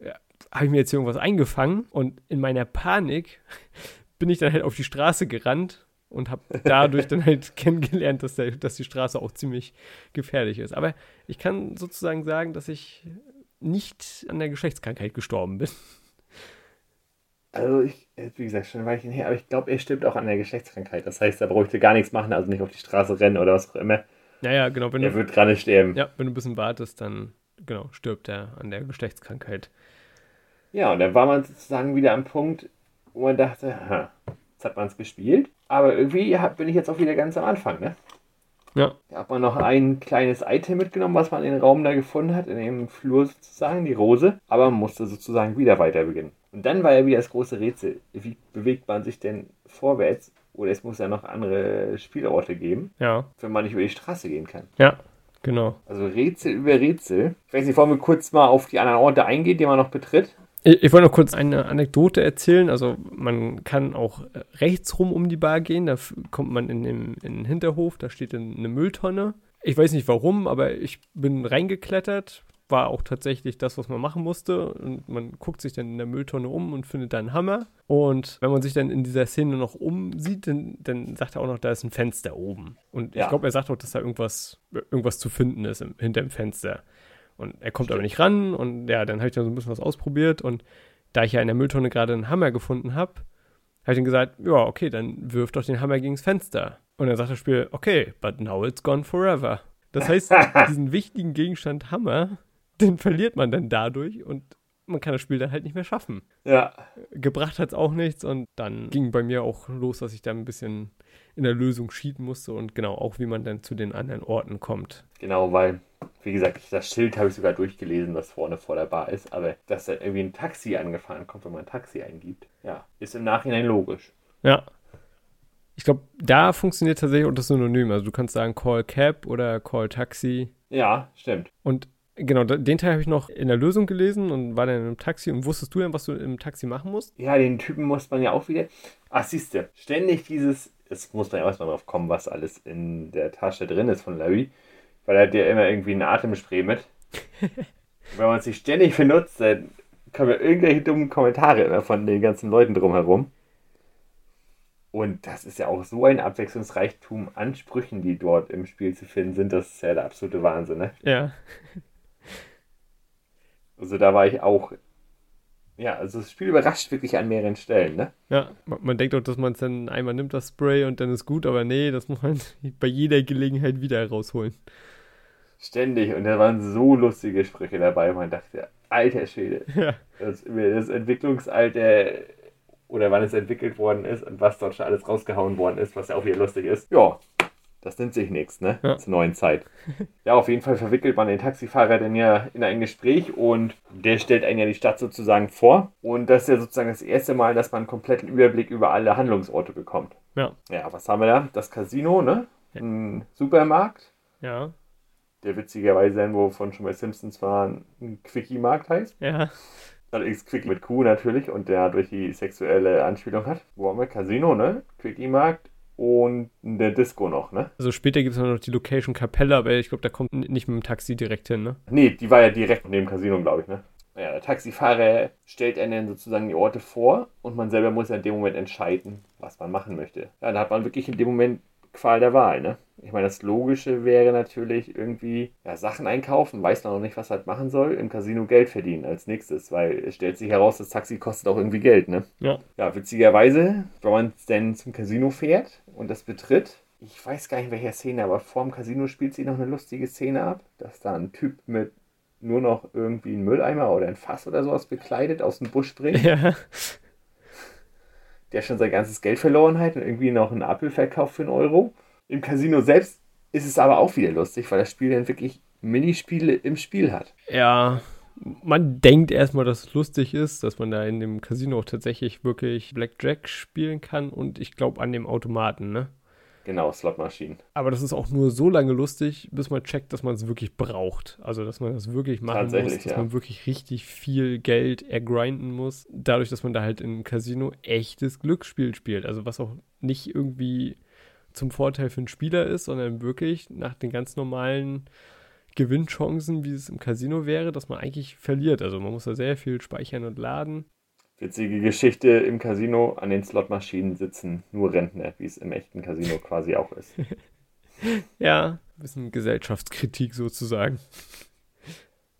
Speaker 2: ja, habe ich mir jetzt hier irgendwas eingefangen? Und in meiner Panik bin ich dann halt auf die Straße gerannt und habe dadurch dann halt kennengelernt, dass, der, dass die Straße auch ziemlich gefährlich ist. Aber ich kann sozusagen sagen, dass ich nicht an der Geschlechtskrankheit gestorben bin.
Speaker 3: Also ich, wie gesagt, schon ein Weilchen her, aber ich glaube, er stirbt auch an der Geschlechtskrankheit. Das heißt, er bräuchte gar nichts machen, also nicht auf die Straße rennen oder was auch immer.
Speaker 2: Naja, genau, wenn
Speaker 3: Er
Speaker 2: du,
Speaker 3: wird gerade sterben.
Speaker 2: ja, wenn du ein bisschen wartest, dann genau, stirbt er an der Geschlechtskrankheit.
Speaker 3: Ja, und dann war man sozusagen wieder am Punkt, wo man dachte, ha, jetzt hat man es gespielt. Aber irgendwie bin ich jetzt auch wieder ganz am Anfang, ne?
Speaker 2: Ja,
Speaker 3: Da hat man noch ein kleines Item mitgenommen, was man in den Raum da gefunden hat, in dem Flur sozusagen, die Rose. Aber man musste sozusagen wieder weiter beginnen. Und dann war ja wieder das große Rätsel. Wie bewegt man sich denn vorwärts? Oder es muss ja noch andere Spielorte geben,
Speaker 2: ja,
Speaker 3: wenn man nicht über die Straße gehen kann.
Speaker 2: ja, Genau.
Speaker 3: Also Rätsel über Rätsel. Ich weiß nicht, wollen wir kurz mal auf die anderen Orte eingehen, die man noch betritt?
Speaker 2: Ich, wollte noch kurz eine Anekdote erzählen. Also man kann auch äh, rechts rum um die Bar gehen. Da kommt man in den, in den Hinterhof. Da steht eine Mülltonne. Ich weiß nicht warum, aber ich bin reingeklettert. War auch tatsächlich das, was man machen musste. Und man guckt sich dann in der Mülltonne um und findet da einen Hammer. Und wenn man sich dann in dieser Szene noch umsieht, dann, dann sagt er auch noch, da ist ein Fenster oben. Und ich
Speaker 3: Ja.
Speaker 2: glaube, er sagt auch, dass da irgendwas, irgendwas zu finden ist im, hinter dem Fenster. Und er kommt aber nicht ran. Und ja, dann habe ich dann so ein bisschen was ausprobiert. Und da ich ja in der Mülltonne gerade einen Hammer gefunden habe, habe ich dann gesagt, ja, okay, dann wirf doch den Hammer gegens Fenster. Und dann sagt das Spiel, okay, but now it's gone forever. Das heißt, diesen wichtigen Gegenstand Hammer, den verliert man dann dadurch und man kann das Spiel dann halt nicht mehr schaffen.
Speaker 3: Ja.
Speaker 2: Gebracht hat es auch nichts und dann ging bei mir auch los, dass ich da ein bisschen in der Lösung cheaten musste und genau auch, wie man dann zu den anderen Orten kommt.
Speaker 3: Genau, weil, wie gesagt, das Schild habe ich sogar durchgelesen, was vorne vor der Bar ist. Aber dass da irgendwie ein Taxi angefahren kommt, wenn man ein Taxi eingibt, ja, ist im Nachhinein logisch.
Speaker 2: Ja. Ich glaube, da funktioniert tatsächlich auch das Synonym. Also du kannst sagen Call Cab oder Call Taxi.
Speaker 3: Ja, stimmt.
Speaker 2: Und genau, den Teil habe ich noch in der Lösung gelesen und war dann im Taxi. Und wusstest du denn, was du im Taxi machen musst?
Speaker 3: Ja, den Typen muss man ja auch wieder. Ach, siehste, ständig dieses. Es muss man ja erstmal drauf kommen, was alles in der Tasche drin ist von Larry. Weil er hat ja immer irgendwie ein Atemspray mit. Wenn man sich ständig benutzt, dann kommen ja irgendwelche dummen Kommentare immer von den ganzen Leuten drumherum. Und das ist ja auch so ein Abwechslungsreichtum an Sprüchen, die dort im Spiel zu finden sind. Das ist ja der absolute Wahnsinn, ne?
Speaker 2: Ja.
Speaker 3: Also da war ich auch. Ja, also das Spiel überrascht wirklich an mehreren Stellen, ne?
Speaker 2: Ja, man, man denkt auch, dass man es dann einmal nimmt, das Spray, und dann ist gut, aber nee, das muss man bei jeder Gelegenheit wieder rausholen.
Speaker 3: Ständig. Und da waren so lustige Sprüche dabei. Man dachte, alter Schwede.
Speaker 2: Ja.
Speaker 3: Das, das Entwicklungsalter oder wann es entwickelt worden ist und was dort schon alles rausgehauen worden ist, was ja auch wieder lustig ist. Ja, das nimmt sich nichts, ne?
Speaker 2: Ja.
Speaker 3: Zur neuen Zeit. Ja, auf jeden Fall verwickelt man den Taxifahrer dann ja in ein Gespräch und der stellt einen ja die Stadt sozusagen vor. Und das ist ja sozusagen das erste Mal, dass man einen kompletten Überblick über alle Handlungsorte bekommt.
Speaker 2: Ja.
Speaker 3: Ja, was haben wir da? Das Casino, ne? Ein Supermarkt,
Speaker 2: Ja.
Speaker 3: der witzigerweise irgendwo von schon bei Simpsons war, ein Quickie-Markt heißt.
Speaker 2: Ja.
Speaker 3: Allerdings Quickie mit Q natürlich und der durch die sexuelle Anspielung hat. Wo haben wir? Casino, ne? Quickie-Markt und eine Disco noch, ne?
Speaker 2: Also später gibt es noch die Location Kapelle, aber ich glaube, da kommt nicht mit dem Taxi direkt hin, ne?
Speaker 3: Nee, die war ja direkt neben dem Casino, glaube ich, ne? Naja, der Taxifahrer stellt einen dann sozusagen die Orte vor und man selber muss ja in dem Moment entscheiden, was man machen möchte. Ja, da hat man wirklich in dem Moment Qual der Wahl, ne? Ich meine, das Logische wäre natürlich irgendwie ja, Sachen einkaufen, weiß man noch nicht, was er halt machen soll, im Casino Geld verdienen als nächstes, weil es stellt sich heraus, das Taxi kostet auch irgendwie Geld, ne?
Speaker 2: Ja.
Speaker 3: Ja, witzigerweise, wenn man denn zum Casino fährt und das betritt, ich weiß gar nicht, in welcher Szene, aber vor dem Casino spielt sie noch eine lustige Szene ab, dass da ein Typ mit nur noch irgendwie einen Mülleimer oder ein Fass oder sowas bekleidet aus dem Busch springt,
Speaker 2: Ja.
Speaker 3: Der schon sein ganzes Geld verloren hat und irgendwie noch einen Apfel verkauft für einen Euro. Im Casino selbst ist es aber auch wieder lustig, weil das Spiel dann wirklich Minispiele im Spiel hat.
Speaker 2: Ja. Man denkt erstmal, dass es lustig ist, dass man da in dem Casino auch tatsächlich wirklich Blackjack spielen kann und ich glaube an dem Automaten, ne?
Speaker 3: Genau, Slotmaschinen.
Speaker 2: Aber das ist auch nur so lange lustig, bis man checkt, dass man es wirklich braucht. Also, dass man das wirklich machen muss, dass
Speaker 3: ja.
Speaker 2: man wirklich richtig viel Geld ergrinden muss. Dadurch, dass man da halt im Casino echtes Glücksspiel spielt. Also, was auch nicht irgendwie zum Vorteil für den Spieler ist, sondern wirklich nach den ganz normalen Gewinnchancen, wie es im Casino wäre, dass man eigentlich verliert. Also, man muss da sehr viel speichern und laden.
Speaker 3: Witzige Geschichte im Casino, an den Slotmaschinen sitzen nur Rentner, wie es im echten Casino quasi auch ist.
Speaker 2: Ja, ein bisschen Gesellschaftskritik sozusagen.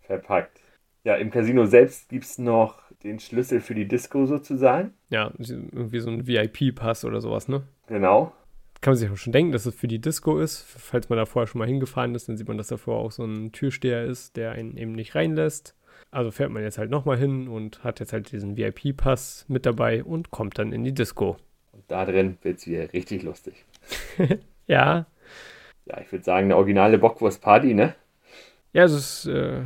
Speaker 3: Verpackt. Ja, im Casino selbst gibt es noch den Schlüssel für die Disco sozusagen.
Speaker 2: Ja, irgendwie so ein VIP-Pass oder sowas, ne?
Speaker 3: Genau.
Speaker 2: kann man sich auch schon denken, dass es für die Disco ist. Falls man da vorher schon mal hingefahren ist, dann sieht man, dass davor auch so ein Türsteher ist, der einen eben nicht reinlässt. Also fährt man jetzt halt nochmal hin und hat jetzt halt diesen VIP-Pass mit dabei und kommt dann in die Disco.
Speaker 3: Und da drin wird es wieder richtig lustig.
Speaker 2: Ja,
Speaker 3: Ja, ich würde sagen, eine originale Bockwurst-Party, ne?
Speaker 2: ja, es ist äh,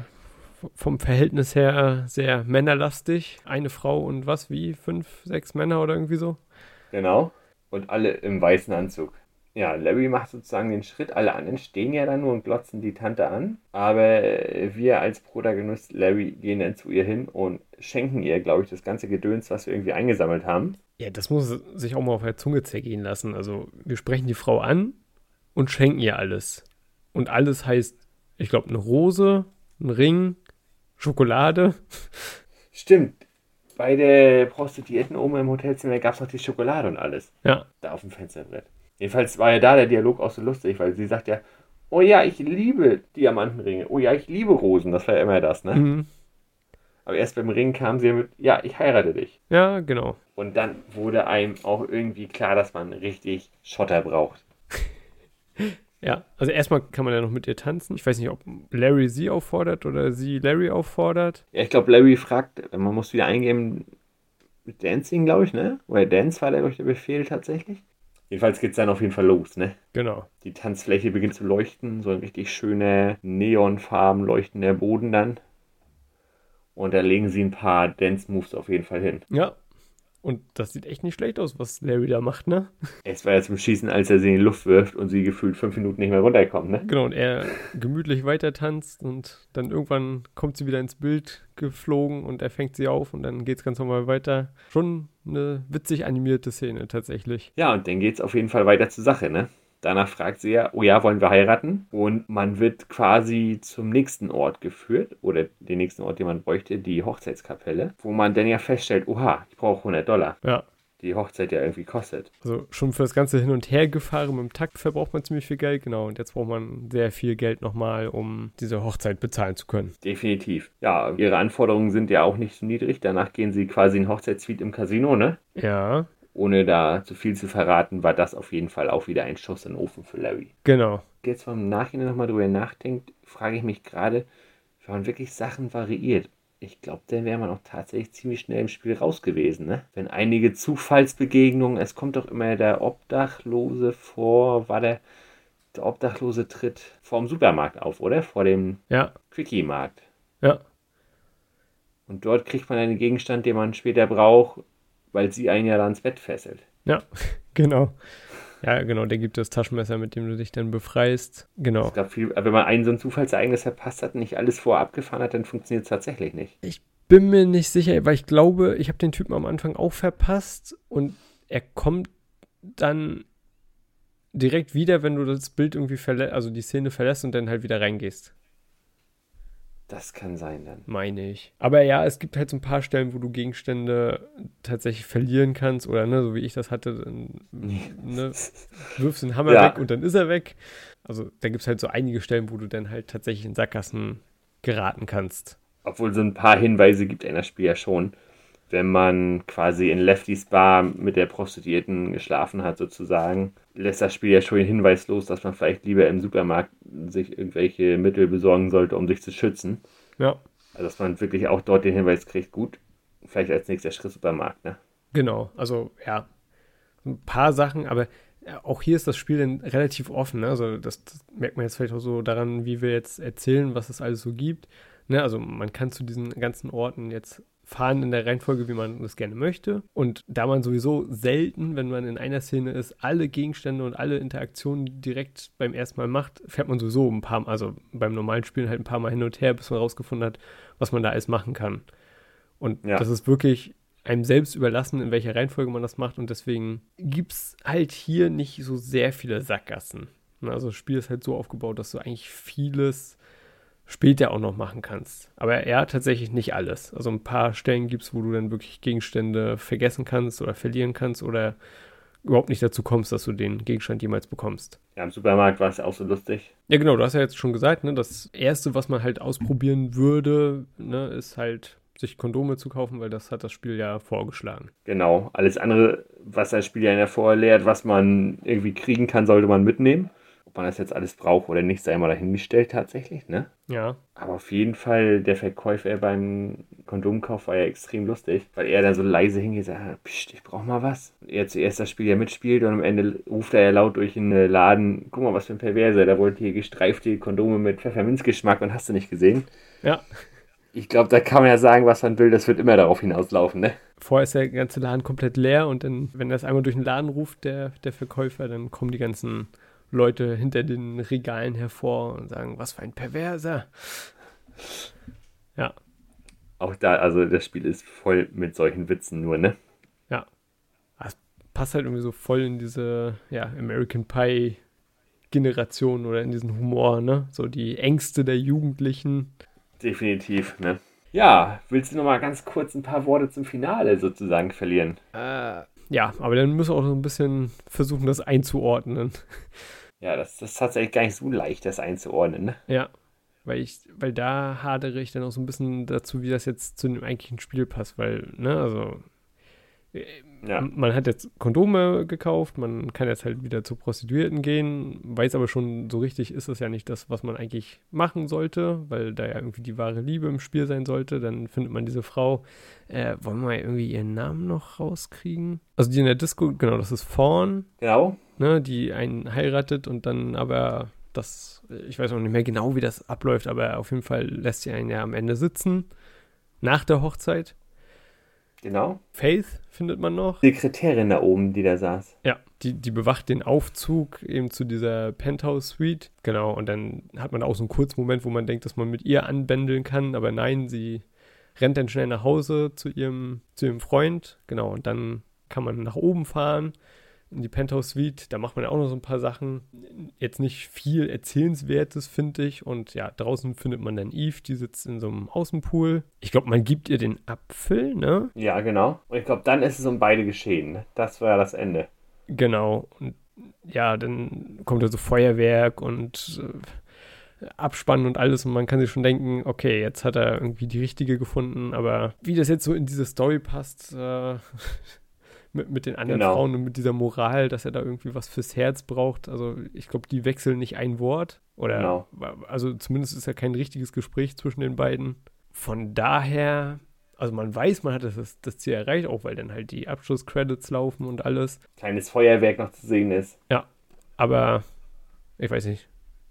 Speaker 2: vom Verhältnis her sehr männerlastig. Eine Frau und was, wie? Fünf, sechs Männer oder irgendwie so?
Speaker 3: Genau. Und alle im weißen Anzug. Ja, Larry macht sozusagen den Schritt. Alle anderen stehen ja dann nur und glotzen die Tante an. Aber wir als Protagonist Larry gehen dann zu ihr hin und schenken ihr, glaube ich, das ganze Gedöns, was wir irgendwie eingesammelt haben.
Speaker 2: Ja, das muss sich auch mal auf der Zunge zergehen lassen. Also, wir sprechen die Frau an und schenken ihr alles. Und alles heißt, ich glaube, eine Rose, ein Ring, Schokolade.
Speaker 3: Stimmt. Bei der Prostituierten oben im Hotelzimmer gab es noch die Schokolade und alles.
Speaker 2: Ja.
Speaker 3: Da auf dem Fensterbrett. Jedenfalls war ja da der Dialog auch so lustig, weil sie sagt ja, oh ja, ich liebe Diamantenringe. Oh ja, ich liebe Rosen. Das war ja immer das, ne?
Speaker 2: Mhm.
Speaker 3: Aber erst beim Ring kam sie mit, ja, ich heirate dich.
Speaker 2: Ja, genau.
Speaker 3: Und dann wurde einem auch irgendwie klar, dass man richtig Schotter braucht.
Speaker 2: Ja, also erstmal kann man ja noch mit ihr tanzen. Ich weiß nicht, ob Larry sie auffordert oder sie Larry auffordert.
Speaker 3: Ja, ich glaube, Larry fragt, man muss wieder eingeben, mit Dancing, glaube ich, ne? Oder Dance war, glaube ich, der Befehl tatsächlich. Jedenfalls geht es dann auf jeden Fall los, ne?
Speaker 2: Genau.
Speaker 3: Die Tanzfläche beginnt zu leuchten, so ein richtig schöner neonfarben leuchtender Boden dann. Und da legen sie ein paar Dance-Moves auf jeden Fall hin.
Speaker 2: Ja. Und das sieht echt nicht schlecht aus, was Larry da macht, ne?
Speaker 3: Es war ja zum Schießen, als er sie in die Luft wirft und sie gefühlt fünf Minuten nicht mehr runterkommt, ne?
Speaker 2: Genau, und er gemütlich weiter tanzt und dann irgendwann kommt sie wieder ins Bild geflogen und er fängt sie auf und dann geht's ganz normal weiter. Schon eine witzig animierte Szene tatsächlich.
Speaker 3: Ja, und dann geht's auf jeden Fall weiter zur Sache, ne? Danach fragt sie ja, oh ja, wollen wir heiraten? Und man wird quasi zum nächsten Ort geführt, oder den nächsten Ort, den man bräuchte, die Hochzeitskapelle, wo man dann ja feststellt, oha, ich brauche 100 Dollar.
Speaker 2: Ja.
Speaker 3: Die Hochzeit ja irgendwie kostet.
Speaker 2: Also schon für das ganze Hin- und Hergefahren mit dem Takt verbraucht man ziemlich viel Geld, genau. Und jetzt braucht man sehr viel Geld nochmal, um diese Hochzeit bezahlen zu können.
Speaker 3: Definitiv. Ja, ihre Anforderungen sind ja auch nicht so niedrig. Danach gehen sie quasi in Hochzeitssuite im Casino, ne?
Speaker 2: Ja,
Speaker 3: Ohne da zu viel zu verraten, war das auf jeden Fall auch wieder ein Schuss in den Ofen für Larry.
Speaker 2: genau.
Speaker 3: Jetzt vom Nachhinein nochmal drüber nachdenkt, frage ich mich gerade, wenn man wirklich Sachen variiert. Ich glaube, dann wäre man auch tatsächlich ziemlich schnell im Spiel raus gewesen, ne? Wenn einige Zufallsbegegnungen, es kommt doch immer der Obdachlose vor, war der, der Obdachlose tritt vor dem Supermarkt auf, oder? Vor dem
Speaker 2: Ja,
Speaker 3: Quickie-Markt.
Speaker 2: ja,
Speaker 3: Und dort kriegt man einen Gegenstand, den man später braucht, weil sie einen ja dann ins Bett fesselt.
Speaker 2: ja, genau. Ja, genau, der gibt das Taschenmesser, mit dem du dich dann befreist. Genau.
Speaker 3: Ich glaube, viel, wenn man einen so ein Zufallsereignis verpasst hat und nicht alles vorher abgefahren hat, dann funktioniert es tatsächlich nicht.
Speaker 2: Ich bin mir nicht sicher, weil ich glaube, ich habe den Typen am Anfang auch verpasst und er kommt dann direkt wieder, wenn du das Bild irgendwie verlässt, also die Szene verlässt und dann halt wieder reingehst,
Speaker 3: Das kann sein dann.
Speaker 2: meine ich. Aber ja, es gibt halt so ein paar Stellen, wo du Gegenstände tatsächlich verlieren kannst oder ne, so wie ich das hatte, dann, ne, wirfst den Hammer
Speaker 3: Ja.
Speaker 2: weg und dann ist er weg. Also da gibt es halt so einige Stellen, wo du dann halt tatsächlich in Sackgassen geraten kannst.
Speaker 3: Obwohl so ein paar Hinweise gibt in das Spiel ja schon. Wenn man quasi in Leftys Bar mit der Prostituierten geschlafen hat, sozusagen, lässt das Spiel ja schon den Hinweis los, dass man vielleicht lieber im Supermarkt sich irgendwelche Mittel besorgen sollte, um sich zu schützen.
Speaker 2: Ja,
Speaker 3: Also, dass man wirklich auch dort den Hinweis kriegt, gut, vielleicht als nächster Schritt Supermarkt, ne?
Speaker 2: Genau, also ja, ein paar Sachen, aber ja, auch hier ist das Spiel dann relativ offen. Ne? Also das, das merkt man jetzt vielleicht auch so daran, wie wir jetzt erzählen, was es alles so gibt. Ne? Also man kann zu diesen ganzen Orten jetzt fahren in der Reihenfolge, wie man das gerne möchte. Und da man sowieso selten, wenn man in einer Szene ist, alle Gegenstände und alle Interaktionen direkt beim ersten Mal macht, fährt man sowieso ein paar, also beim normalen Spielen halt ein paar Mal hin und her, bis man rausgefunden hat, was man da alles machen kann. Und
Speaker 3: Ja.
Speaker 2: das ist wirklich einem selbst überlassen, in welcher Reihenfolge man das macht. Und deswegen gibt es halt hier nicht so sehr viele Sackgassen. Also das Spiel ist halt so aufgebaut, dass du eigentlich vieles später auch noch machen kannst. Aber ja, tatsächlich nicht alles. Also ein paar Stellen gibt es, wo du dann wirklich Gegenstände vergessen kannst oder verlieren kannst oder überhaupt nicht dazu kommst, dass du den Gegenstand jemals bekommst.
Speaker 3: Ja, im Supermarkt war es auch so lustig.
Speaker 2: Ja, genau, du hast ja jetzt schon gesagt, ne, das Erste, was man halt ausprobieren würde, ne, ist halt sich Kondome zu kaufen, weil das hat das Spiel ja vorgeschlagen.
Speaker 3: Genau. Alles andere, was das Spiel ja vorher lehrt, was man irgendwie kriegen kann, sollte man mitnehmen. Ob man das jetzt alles braucht oder nicht, sei mal dahingestellt tatsächlich, ne?
Speaker 2: Ja,
Speaker 3: Aber auf jeden Fall, der Verkäufer beim Kondomkauf war ja extrem lustig, weil er dann so leise hingeht und sagt, Psst, ich brauch mal was. Und er zuerst das Spiel ja mitspielt und am Ende ruft er ja laut durch den äh, Laden, guck mal, was für ein Perverser, der wollte hier gestreifte Kondome mit Pfefferminzgeschmack und hast du nicht gesehen.
Speaker 2: ja,
Speaker 3: Ich glaube, da kann man ja sagen, was man will, das wird immer darauf hinauslaufen, ne?
Speaker 2: vorher ist der ganze Laden komplett leer und dann, wenn er es einmal durch den Laden ruft, der, der Verkäufer, dann kommen die ganzen Leute hinter den Regalen hervor und sagen, was für ein Perverser. Ja,
Speaker 3: Auch da, also das Spiel ist voll mit solchen Witzen nur, ne?
Speaker 2: ja. Es passt halt irgendwie so voll in diese, ja, American Pie Generation oder in diesen Humor, ne? So die Ängste der Jugendlichen.
Speaker 3: Definitiv, ne? Ja, willst du noch mal ganz kurz ein paar Worte zum Finale sozusagen verlieren?
Speaker 2: Äh, ja, aber dann müssen wir auch so ein bisschen versuchen, das einzuordnen.
Speaker 3: Ja, das, das ist tatsächlich gar nicht so leicht, das einzuordnen, ne?
Speaker 2: Ja, weil ich, weil da hadere ich dann auch so ein bisschen dazu, wie das jetzt zu dem eigentlichen Spiel passt, weil, ne, also
Speaker 3: Ja,
Speaker 2: m- man hat jetzt Kondome gekauft, man kann jetzt halt wieder zu Prostituierten gehen, weiß aber schon, so richtig ist das ja nicht das, was man eigentlich machen sollte, weil da ja irgendwie die wahre Liebe im Spiel sein sollte. Dann findet man diese Frau, äh, wollen wir mal irgendwie ihren Namen noch rauskriegen? Also die in der Disco, genau, das ist Fawn,
Speaker 3: genau.
Speaker 2: Ne, die einen heiratet und dann aber das, ich weiß auch nicht mehr genau, wie das abläuft, aber auf jeden Fall lässt sie einen ja am Ende sitzen, nach der Hochzeit.
Speaker 3: Genau.
Speaker 2: Faith findet man noch.
Speaker 3: Sekretärin da oben, die da saß.
Speaker 2: Ja, die, die bewacht den Aufzug eben zu dieser Penthouse-Suite. Genau, und dann hat man auch so einen kurzen Moment, wo man denkt, dass man mit ihr anbändeln kann, aber nein, sie rennt dann schnell nach Hause zu ihrem, zu ihrem Freund. Genau, und dann kann man nach oben fahren in die Penthouse-Suite. Da macht man auch noch so ein paar Sachen. Jetzt nicht viel Erzählenswertes, finde ich. Und ja, draußen findet man dann Eve, die sitzt in so einem Außenpool. Ich glaube, man gibt ihr den Apfel, ne?
Speaker 3: Ja, genau. Und ich glaube, dann ist es um beide geschehen. Das war ja das Ende.
Speaker 2: Genau. Und ja, dann kommt da so Feuerwerk und äh, Abspann und alles und man kann sich schon denken, okay, jetzt hat er irgendwie die richtige gefunden, aber wie das jetzt so in diese Story passt, äh, mit, mit den anderen
Speaker 3: Genau.
Speaker 2: Frauen und mit dieser Moral, dass er da irgendwie was fürs Herz braucht, also ich glaube, die wechseln nicht ein Wort oder,
Speaker 3: Genau.
Speaker 2: also zumindest ist ja kein richtiges Gespräch zwischen den beiden. Von daher, also man weiß, man hat das, das Ziel erreicht, auch weil dann halt die Abschlusscredits laufen und alles.
Speaker 3: Kleines Feuerwerk noch zu sehen ist.
Speaker 2: Aber ich weiß nicht.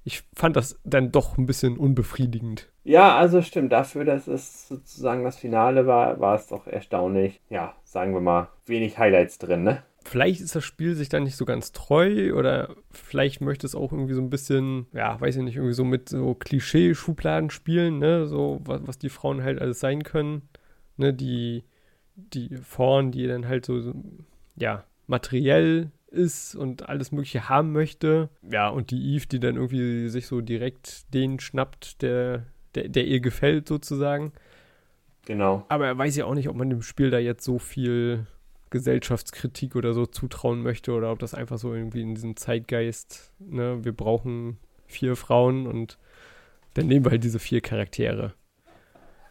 Speaker 2: Ich fand das dann doch ein bisschen unbefriedigend.
Speaker 3: Ja, also stimmt. Dafür, dass es sozusagen das Finale war, war es doch erstaunlich. Ja, sagen wir mal, wenig Highlights drin, ne?
Speaker 2: Vielleicht ist das Spiel sich da nicht so ganz treu oder vielleicht möchte es auch irgendwie so ein bisschen, ja, weiß ich nicht, irgendwie so mit so Klischee-Schubladen spielen, ne, so was, was die Frauen halt alles sein können, ne, die, die Frauen, die dann halt so, so, ja, materiell ist und alles Mögliche haben möchte. Ja, und die Eve, die dann irgendwie sich so direkt den schnappt, der, der, der ihr gefällt sozusagen.
Speaker 3: Genau.
Speaker 2: Aber er weiß ja auch nicht, ob man dem Spiel da jetzt so viel Gesellschaftskritik oder so zutrauen möchte oder ob das einfach so irgendwie in diesem Zeitgeist, ne, wir brauchen vier Frauen und dann nehmen wir halt diese vier Charaktere.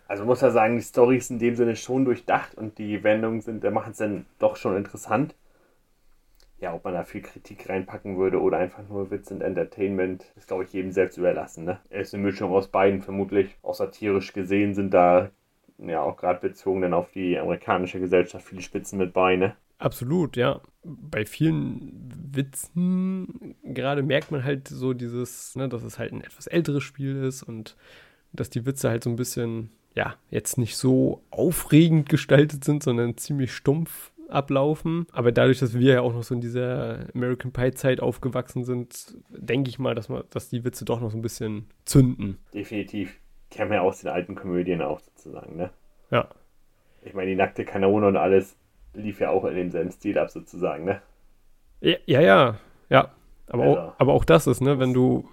Speaker 3: Also muss ja sagen, die Story ist in dem Sinne schon durchdacht und die Wendungen sind, da machen es dann doch schon interessant. Ja, ob man da viel Kritik reinpacken würde oder einfach nur Witz und Entertainment, ist glaube ich jedem selbst überlassen. Ne? Es ist eine Mischung aus beiden vermutlich. Auch satirisch gesehen sind da ja auch gerade bezogen dann auf die amerikanische Gesellschaft viele Spitzen mit bei. Ne?
Speaker 2: Absolut, ja. Bei vielen Witzen gerade merkt man halt so dieses, ne, dass es halt ein etwas älteres Spiel ist und dass die Witze halt so ein bisschen, ja, jetzt nicht so aufregend gestaltet sind, sondern ziemlich stumpf ablaufen. Aber dadurch, dass wir ja auch noch so in dieser American Pie Zeit aufgewachsen sind, denke ich mal, dass, man, dass die Witze doch noch so ein bisschen zünden.
Speaker 3: Definitiv. Kennen wir ja aus den alten Komödien auch sozusagen. Ne?
Speaker 2: Ja.
Speaker 3: Ich meine, die nackte Kanone und alles lief ja auch in demselben Stil ab sozusagen. Ne?
Speaker 2: Ja, ja, ja. ja. Aber,
Speaker 3: Also-
Speaker 2: auch, aber auch das ist, ne, wenn du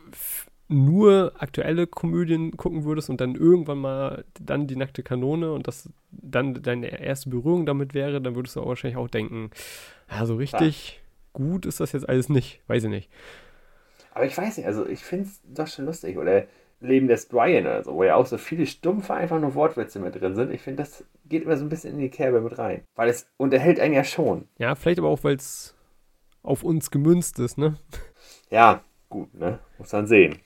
Speaker 2: nur aktuelle Komödien gucken würdest und dann irgendwann mal dann die nackte Kanone und das dann deine erste Berührung damit wäre, dann würdest du auch wahrscheinlich auch denken, ja, so richtig gut ist das jetzt alles nicht. Weiß ich nicht.
Speaker 3: Aber ich weiß nicht, also ich finde es doch schon lustig. Oder Leben des Brian oder so, wo ja auch so viele stumpfe, einfach nur Wortwitze mit drin sind. Ich finde, das geht immer so ein bisschen in die Kerbe mit rein. Weil es unterhält einen ja schon.
Speaker 2: Ja, vielleicht aber auch, weil es auf uns gemünzt ist, ne?
Speaker 3: Ja, gut, ne? Muss man sehen.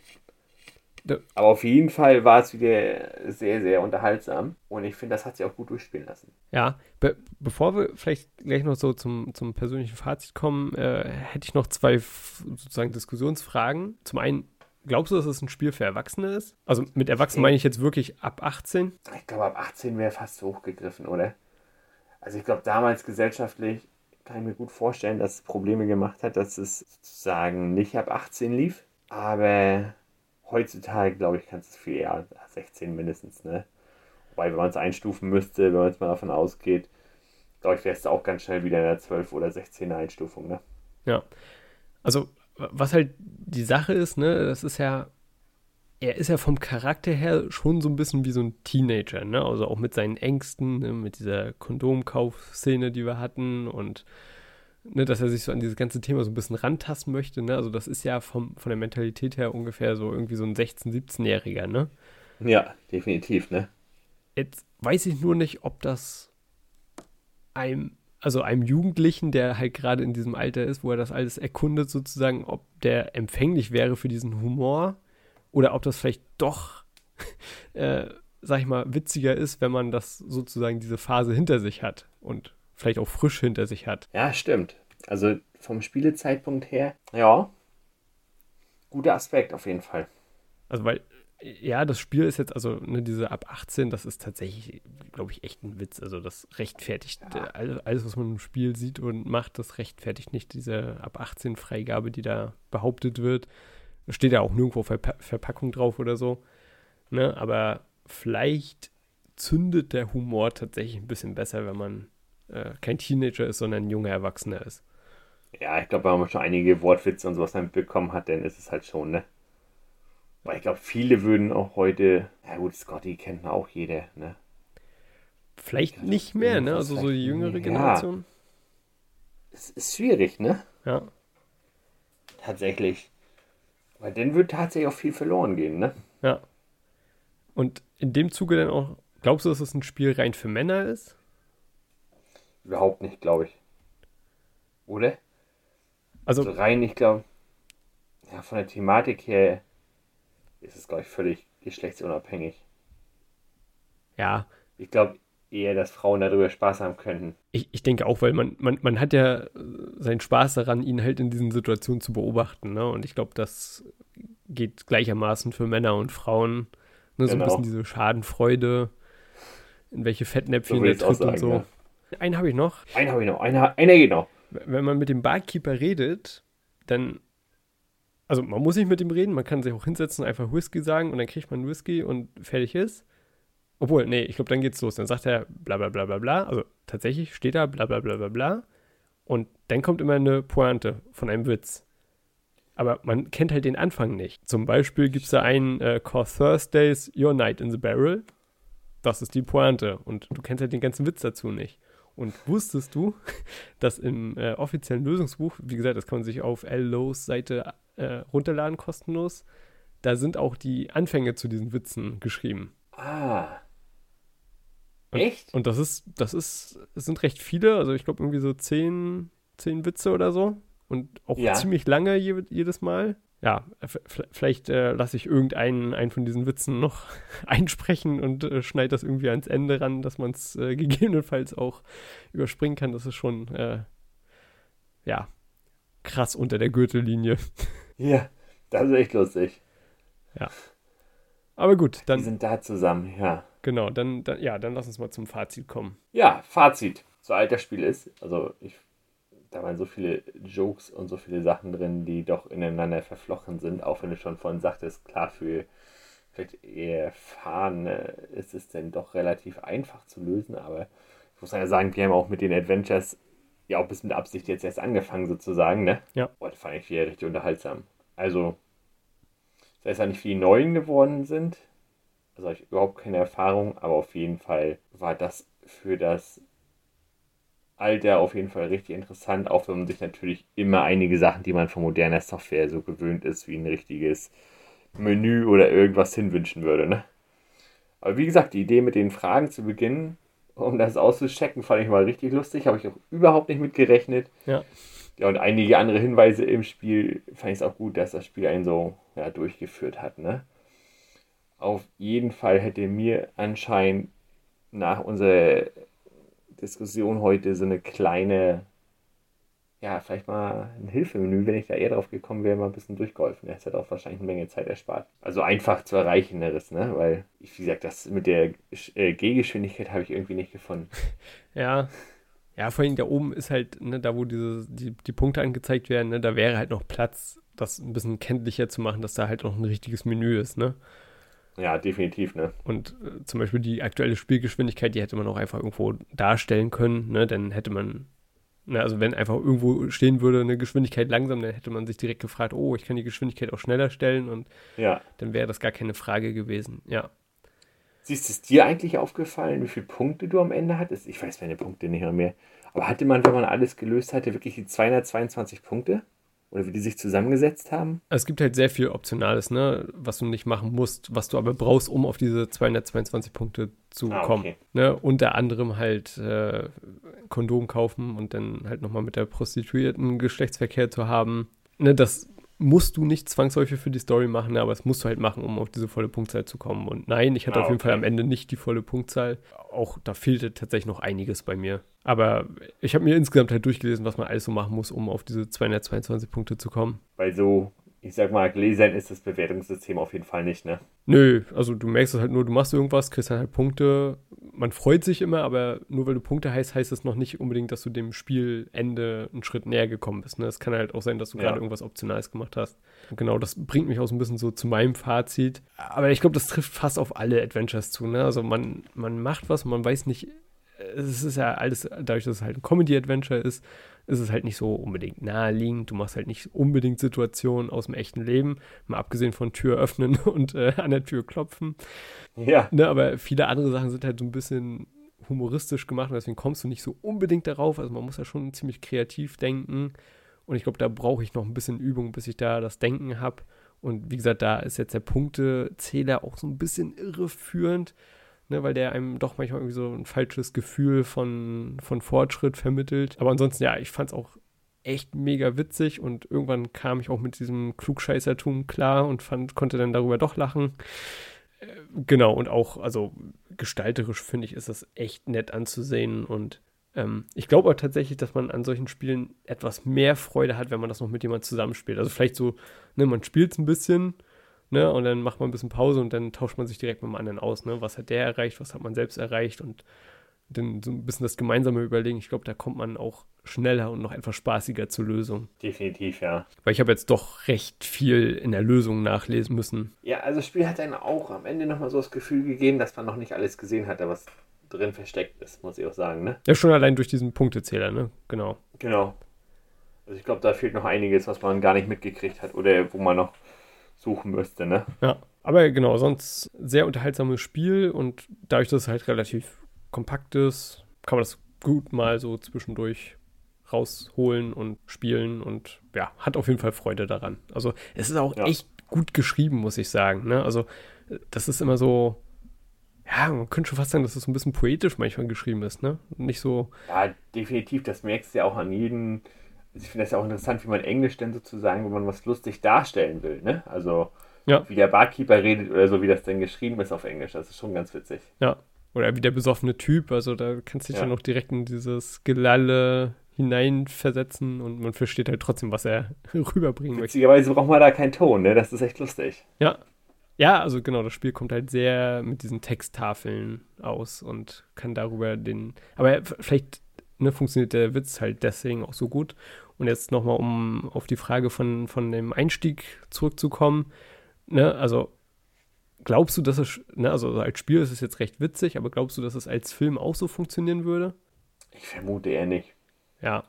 Speaker 3: Aber auf jeden Fall war es wieder sehr, sehr unterhaltsam. Und ich finde, das hat sich auch gut durchspielen lassen.
Speaker 2: Ja, be bevor wir vielleicht gleich noch so zum, zum persönlichen Fazit kommen, äh, hätte ich noch zwei sozusagen Diskussionsfragen. Zum einen, glaubst du, dass es ein Spiel für Erwachsene ist? Also mit Erwachsenen meine ich jetzt wirklich ab 18.
Speaker 3: Ich glaube, ab 18 wäre fast zu hoch gegriffen, oder? Also ich glaube, damals gesellschaftlich kann ich mir gut vorstellen, dass es Probleme gemacht hat, dass es sozusagen nicht ab 18 lief. Aber heutzutage, glaube ich, kann es viel eher 16 mindestens, ne? Wobei, wenn man es einstufen müsste, wenn man jetzt mal davon ausgeht, glaube ich, wäre es auch ganz schnell wieder in der 12 oder 16er Einstufung, ne?
Speaker 2: Ja. Also, was halt die Sache ist, ne, das ist ja, er ist ja vom Charakter her schon so ein bisschen wie so ein Teenager, ne? Also auch mit seinen Ängsten, ne? mit dieser Kondomkaufszene, die wir hatten und ne, dass er sich so an dieses ganze Thema so ein bisschen rantasten möchte, ne? Also das ist ja vom, von der Mentalität her ungefähr so irgendwie so ein 16-, 17-Jähriger, ne?
Speaker 3: Ja, definitiv, ne?
Speaker 2: Jetzt weiß ich nur nicht, ob das einem, also einem Jugendlichen, der halt gerade in diesem Alter ist, wo er das alles erkundet, sozusagen, ob der empfänglich wäre für diesen Humor oder ob das vielleicht doch, äh, sag ich mal, witziger ist, wenn man das sozusagen diese Phase hinter sich hat und vielleicht auch frisch hinter sich hat.
Speaker 3: Ja, stimmt. Also vom Spielezeitpunkt her, ja, guter Aspekt auf jeden Fall.
Speaker 2: Also, weil, ja, das Spiel ist jetzt, also ne, diese ab 18, das ist tatsächlich, glaube ich, echt ein Witz. Also, das rechtfertigt
Speaker 3: Ja.
Speaker 2: äh, alles, was man im Spiel sieht und macht, das rechtfertigt nicht diese ab 18 Freigabe, die da behauptet wird. Da steht ja auch nirgendwo Verpa Verpackung drauf oder so. Ne? Aber vielleicht zündet der Humor tatsächlich ein bisschen besser, wenn man äh, kein Teenager ist, sondern ein junger Erwachsener ist.
Speaker 3: Ja, ich glaube, wenn man schon einige Wortwitze und sowas dann bekommen hat, dann ist es halt schon, ne? Weil ich glaube, viele würden auch heute, ja gut, Scotty kennt auch jeder, ne?
Speaker 2: Vielleicht
Speaker 3: Ja,
Speaker 2: nicht mehr, ne? Also so die jüngere
Speaker 3: ja.
Speaker 2: Generation.
Speaker 3: Es ist schwierig, ne?
Speaker 2: Ja.
Speaker 3: Tatsächlich. Weil dann wird tatsächlich auch viel verloren gehen, ne?
Speaker 2: Ja. Und in dem Zuge dann auch, glaubst du, dass es ein Spiel rein für Männer ist?
Speaker 3: Überhaupt nicht, glaube ich. Oder?
Speaker 2: Also,
Speaker 3: Also rein, ich glaube, ja, von der Thematik her ist es, glaube ich, völlig geschlechtsunabhängig.
Speaker 2: ja,
Speaker 3: Ich glaube eher, dass Frauen darüber Spaß haben könnten.
Speaker 2: ich, ich denke auch, weil man, man, man hat ja äh, seinen Spaß daran, ihn halt in diesen Situationen zu beobachten, ne? Und ich glaube, das geht gleichermaßen für Männer und Frauen. Ne? So ein
Speaker 3: Genau.
Speaker 2: bisschen diese Schadenfreude, in welche Fettnäpfchen
Speaker 3: So
Speaker 2: der tritt und so.
Speaker 3: ja.
Speaker 2: Einen habe ich noch.
Speaker 3: Einen habe ich noch, einer, einer geht noch.
Speaker 2: wenn man mit dem Barkeeper redet, dann, also man muss nicht mit ihm reden, man kann sich auch hinsetzen und einfach Whisky sagen und dann kriegt man Whisky und fertig ist. Obwohl, nee, ich glaube, dann geht's los. Dann sagt er bla bla bla bla bla. Also tatsächlich steht da bla bla bla bla bla. Und dann kommt immer eine Pointe von einem Witz. Aber man kennt halt den Anfang nicht. Zum Beispiel gibt es da einen äh, Call Thursdays Your Night in the Barrel. Das ist die Pointe. Und du kennst halt den ganzen Witz dazu nicht. Und wusstest du, dass im äh, offiziellen Lösungsbuch, wie gesagt, das kann man sich auf L-Lows Seite äh, runterladen, kostenlos, da sind auch die Anfänge zu diesen Witzen geschrieben.
Speaker 3: Ah.
Speaker 2: Und-
Speaker 3: Echt?
Speaker 2: Und das ist, das ist, es sind recht viele, also ich glaube irgendwie so zehn, zehn Witze oder so. Und auch
Speaker 3: Ja.
Speaker 2: ziemlich lange je, jedes Mal. Ja, vielleicht äh, lasse ich irgendeinen einen von diesen Witzen noch einsprechen und äh, schneide das irgendwie ans Ende ran, dass man es äh, gegebenenfalls auch überspringen kann. Das ist schon, äh, ja, krass unter der Gürtellinie.
Speaker 3: Ja, das ist echt lustig.
Speaker 2: Aber gut, dann,
Speaker 3: sind da zusammen, ja.
Speaker 2: genau, dann, dann, ja, dann lass uns mal zum Fazit kommen.
Speaker 3: Ja, Fazit. So alt das Spiel ist, also ich, da waren so viele Jokes und so viele Sachen drin, die doch ineinander verflochten sind, auch wenn du schon vorhin sagtest, klar, für vielleicht eher Erfahrene ist es denn doch relativ einfach zu lösen, aber ich muss ja sagen, wir haben auch mit den Adventures ja auch bis mit Absicht jetzt erst angefangen sozusagen, ne?
Speaker 2: Ja.
Speaker 3: Und fand ich wieder richtig unterhaltsam. Also, das heißt ja nicht, wie die neuen geworden sind, also habe ich überhaupt keine Erfahrung, aber auf jeden Fall war das für das Alter auf jeden Fall richtig interessant, auch wenn man sich natürlich immer einige Sachen, die man von moderner Software so gewöhnt ist, wie ein richtiges Menü oder irgendwas hinwünschen würde. Ne? Aber wie gesagt, die Idee mit den Fragen zu beginnen, um das auszuchecken, fand ich mal richtig lustig, habe ich auch überhaupt nicht mitgerechnet.
Speaker 2: Ja.
Speaker 3: Ja, und einige andere Hinweise im Spiel fand ich es auch gut, dass das Spiel einen so ja, durchgeführt hat. Ne? Auf jeden Fall hätte mir anscheinend nach unserer Diskussion heute so eine kleine ja, vielleicht mal ein Hilfemenü, wenn ich da eher drauf gekommen wäre, mal ein bisschen durchgeholfen. Das hätte auch wahrscheinlich eine Menge Zeit erspart. Also einfach zu erreicheneres, ne? Weil, wie gesagt, das mit der äh, Gehgeschwindigkeit habe ich irgendwie nicht gefunden.
Speaker 2: Ja. Ja, vor allem da oben ist halt, ne, da wo diese, die, die Punkte angezeigt werden, ne, da wäre halt noch Platz, das ein bisschen kenntlicher zu machen, dass da halt noch ein richtiges Menü ist, ne?
Speaker 3: Ja, definitiv, ne?
Speaker 2: Und äh, zum Beispiel die aktuelle Spielgeschwindigkeit, die hätte man auch einfach irgendwo darstellen können, ne? Dann hätte man na, also wenn einfach irgendwo stehen würde, eine Geschwindigkeit langsam, dann hätte man sich direkt gefragt, oh, ich kann die Geschwindigkeit auch schneller stellen und
Speaker 3: ja.
Speaker 2: dann wäre das gar keine Frage gewesen. Ja.
Speaker 3: Siehst du es dir eigentlich aufgefallen, wie viele Punkte du am Ende hattest? Ich weiß meine Punkte nicht mehr. Aber hatte man, wenn man alles gelöst hatte, wirklich die 222 Punkte? Oder wie die sich zusammengesetzt haben?
Speaker 2: Es gibt halt sehr viel Optionales, ne, was du nicht machen musst, was du aber brauchst, um auf diese 222 Punkte zu
Speaker 3: Ah,
Speaker 2: kommen.
Speaker 3: okay.
Speaker 2: Ne? Unter anderem halt äh, Kondom kaufen und dann halt nochmal mit der Prostituierten Geschlechtsverkehr zu haben. Ne, das musst du nicht zwangsläufig für die Story machen, aber das musst du halt machen, um auf diese volle Punktzahl zu kommen. Und nein, ich hatte
Speaker 3: Ah,
Speaker 2: auf jeden Fall
Speaker 3: okay.
Speaker 2: am Ende nicht die volle Punktzahl. Auch da fehlte tatsächlich noch einiges bei mir. Aber ich habe mir insgesamt halt durchgelesen, was man alles so machen muss, um auf diese 222 Punkte zu kommen.
Speaker 3: Weil so, ich sag mal, gläsern ist das Bewertungssystem auf jeden Fall nicht, ne?
Speaker 2: Nö, also du merkst es halt nur, du machst irgendwas, kriegst dann halt Punkte. Man freut sich immer, aber nur weil du Punkte heißt, heißt es noch nicht unbedingt, dass du dem Spielende einen Schritt näher gekommen bist. Ne? Es kann halt auch sein, dass du
Speaker 3: Ja.
Speaker 2: gerade irgendwas Optionales gemacht hast. Und genau, das bringt mich auch so ein bisschen so zu meinem Fazit. Aber ich glaube, das trifft fast auf alle Adventures zu. Ne? Also man, man macht was, man weiß nicht, es ist ja alles, dadurch, dass es halt ein Comedy-Adventure ist, ist es halt nicht so unbedingt naheliegend. Du machst halt nicht unbedingt Situationen aus dem echten Leben, mal abgesehen von Tür öffnen und äh, an der Tür klopfen.
Speaker 3: Ja.
Speaker 2: Ne, aber viele andere Sachen sind halt so ein bisschen humoristisch gemacht und deswegen kommst du nicht so unbedingt darauf. Also man muss ja schon ziemlich kreativ denken. Und ich glaube, da brauche ich noch ein bisschen Übung, bis ich da das Denken habe. Und wie gesagt, da ist jetzt der Punktezähler auch so ein bisschen irreführend, ne, weil der einem doch manchmal irgendwie so ein falsches Gefühl von, von Fortschritt vermittelt. Aber ansonsten, ja, ich fand es auch echt mega witzig und irgendwann kam ich auch mit diesem Klugscheißertum klar und fand, konnte dann darüber doch lachen. Äh, Genau, und auch, also gestalterisch finde ich, ist das echt nett anzusehen und ähm, ich glaube auch tatsächlich, dass man an solchen Spielen etwas mehr Freude hat, wenn man das noch mit jemand zusammenspielt. Also vielleicht so, ne, man spielt es ein bisschen, ne, und dann macht man ein bisschen Pause und dann tauscht man sich direkt mit dem anderen aus, ne, was hat der erreicht, was hat man selbst erreicht und dann so ein bisschen das gemeinsame Überlegen. Ich glaube, da kommt man auch schneller und noch etwas spaßiger zur Lösung.
Speaker 3: Definitiv, ja.
Speaker 2: Weil ich habe jetzt doch recht viel in der Lösung nachlesen müssen.
Speaker 3: Ja, also das Spiel hat dann auch am Ende nochmal so das Gefühl gegeben, dass man noch nicht alles gesehen hatte, was drin versteckt ist, muss ich auch sagen, ne?
Speaker 2: Ja, schon allein durch diesen Punktezähler, ne? Genau.
Speaker 3: Genau. Also ich glaube, da fehlt noch einiges, was man gar nicht mitgekriegt hat oder wo man noch suchen müsste, ne?
Speaker 2: Ja, aber genau, sonst sehr unterhaltsames Spiel und dadurch, dass es halt relativ kompakt ist, kann man das gut mal so zwischendurch rausholen und spielen und ja, hat auf jeden Fall Freude daran. Also es ist auch
Speaker 3: Ja.
Speaker 2: echt gut geschrieben, muss ich sagen. Ne? Also das ist immer so, ja, man könnte schon fast sagen, dass es so ein bisschen poetisch manchmal geschrieben ist, ne? Nicht so,
Speaker 3: Ja, definitiv. Das merkst du ja auch an jedem. Ich finde das ja auch interessant, wie man Englisch denn sozusagen, wenn man was lustig darstellen will, ne? Also
Speaker 2: Ja.
Speaker 3: wie der Barkeeper redet oder so, wie das denn geschrieben ist auf Englisch. Das ist schon ganz witzig.
Speaker 2: ja, oder wie der besoffene Typ, also da kannst du dich
Speaker 3: Ja.
Speaker 2: dann auch direkt in dieses Gelalle hineinversetzen und man versteht halt trotzdem, was er rüberbringen möchte.
Speaker 3: Witzigerweise braucht man da keinen Ton, ne? Das ist echt lustig.
Speaker 2: Ja. Ja, also genau, das Spiel kommt halt sehr mit diesen Texttafeln aus und kann darüber den. Aber vielleicht ne, funktioniert der Witz halt deswegen auch so gut. Und jetzt nochmal, um auf die Frage von, von dem Einstieg zurückzukommen. Ne, also glaubst du, dass es, ne, also als Spiel ist es jetzt recht witzig, aber glaubst du, dass es als Film auch so funktionieren würde?
Speaker 3: Ich vermute eher nicht.
Speaker 2: Ja,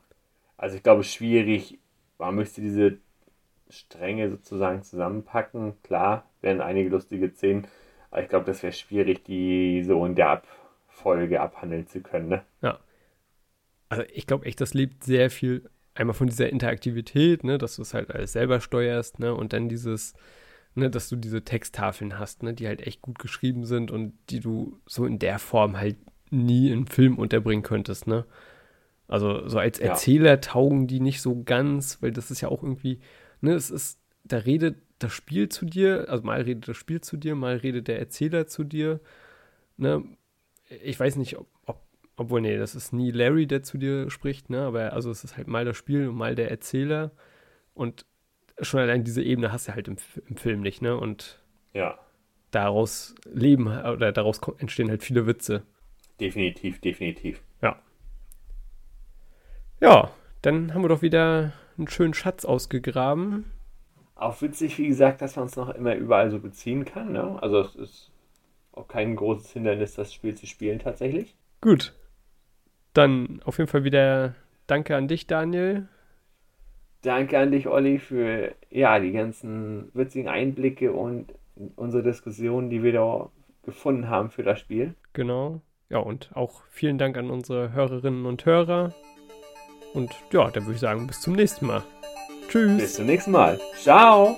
Speaker 3: Also ich glaube, schwierig, man müsste diese Stränge sozusagen zusammenpacken. Klar, wären einige lustige Szenen, aber ich glaube, das wäre schwierig, die so in der Abfolge abhandeln zu können. Ne?
Speaker 2: Also ich glaube echt, das lebt sehr viel einmal von dieser Interaktivität, ne, dass du es halt alles selber steuerst, ne, und dann dieses, ne, dass du diese Texttafeln hast, ne, die halt echt gut geschrieben sind und die du so in der Form halt nie in Film unterbringen könntest, ne. Also so als
Speaker 3: Ja.
Speaker 2: Erzähler taugen die nicht so ganz, weil das ist ja auch irgendwie, ne, es ist, da redet das Spiel zu dir, also mal redet das Spiel zu dir, mal redet der Erzähler zu dir, ne. Ich weiß nicht, ob, ob obwohl, nee, das ist nie Larry, der zu dir spricht, ne? Aber also es ist halt mal das Spiel und mal der Erzähler. Und schon allein diese Ebene hast du halt im, im Film nicht, ne? Und
Speaker 3: Ja,
Speaker 2: daraus leben oder daraus entstehen halt viele Witze.
Speaker 3: definitiv, definitiv.
Speaker 2: Ja. Ja, dann haben wir doch wieder einen schönen Schatz ausgegraben.
Speaker 3: Auch witzig, wie gesagt, dass man es noch immer überall so beziehen kann. Ne? Also es ist auch kein großes Hindernis, das Spiel zu spielen tatsächlich.
Speaker 2: Gut. Dann auf jeden Fall wieder Danke an dich, Daniel.
Speaker 3: Danke an dich, Olli, für ja, die ganzen witzigen Einblicke und unsere Diskussionen, die wir da gefunden haben für das Spiel.
Speaker 2: Genau. Ja, und auch vielen Dank an unsere Hörerinnen und Hörer. Und ja, dann würde ich sagen, bis zum nächsten Mal. Tschüss.
Speaker 3: Bis zum nächsten Mal. Ciao!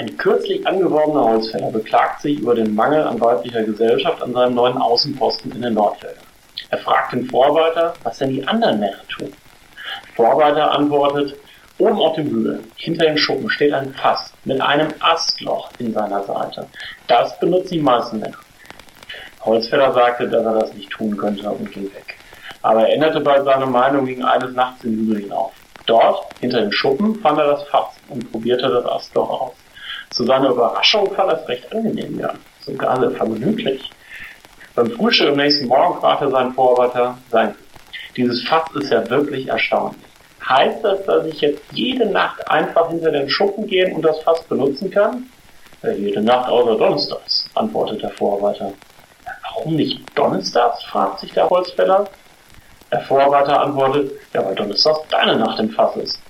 Speaker 5: Ein kürzlich angeworbener Holzfäller beklagt sich über den Mangel an weiblicher Gesellschaft an seinem neuen Außenposten in den Nordfeldern. Er fragt den Vorarbeiter, was denn die anderen Männer tun. Der Vorarbeiter antwortet, oben auf dem Hügel, hinter den Schuppen, steht ein Fass mit einem Astloch in seiner Seite. Das benutzen die meisten Männer. Holzfäller sagte, dass er das nicht tun könnte und ging weg. Aber er änderte bald seine Meinung gegen eines Nachts den Hügel hinauf. Dort, hinter den Schuppen, fand er das Fass und probierte das Astloch aus. Zu seiner Überraschung fand er es recht angenehm, ja. Sogar sehr vergnüglich. Beim Frühstück am nächsten Morgen fragte sein Vorarbeiter, sein, dieses Fass ist ja wirklich erstaunlich. Heißt das, dass ich jetzt jede Nacht einfach hinter den Schuppen gehen und das Fass benutzen kann? Ja, jede Nacht außer Donnerstags, antwortet der Vorarbeiter. Warum nicht Donnerstags? fragt sich der Holzfäller. Der Vorarbeiter antwortet, ja, weil Donnerstags deine Nacht im Fass ist.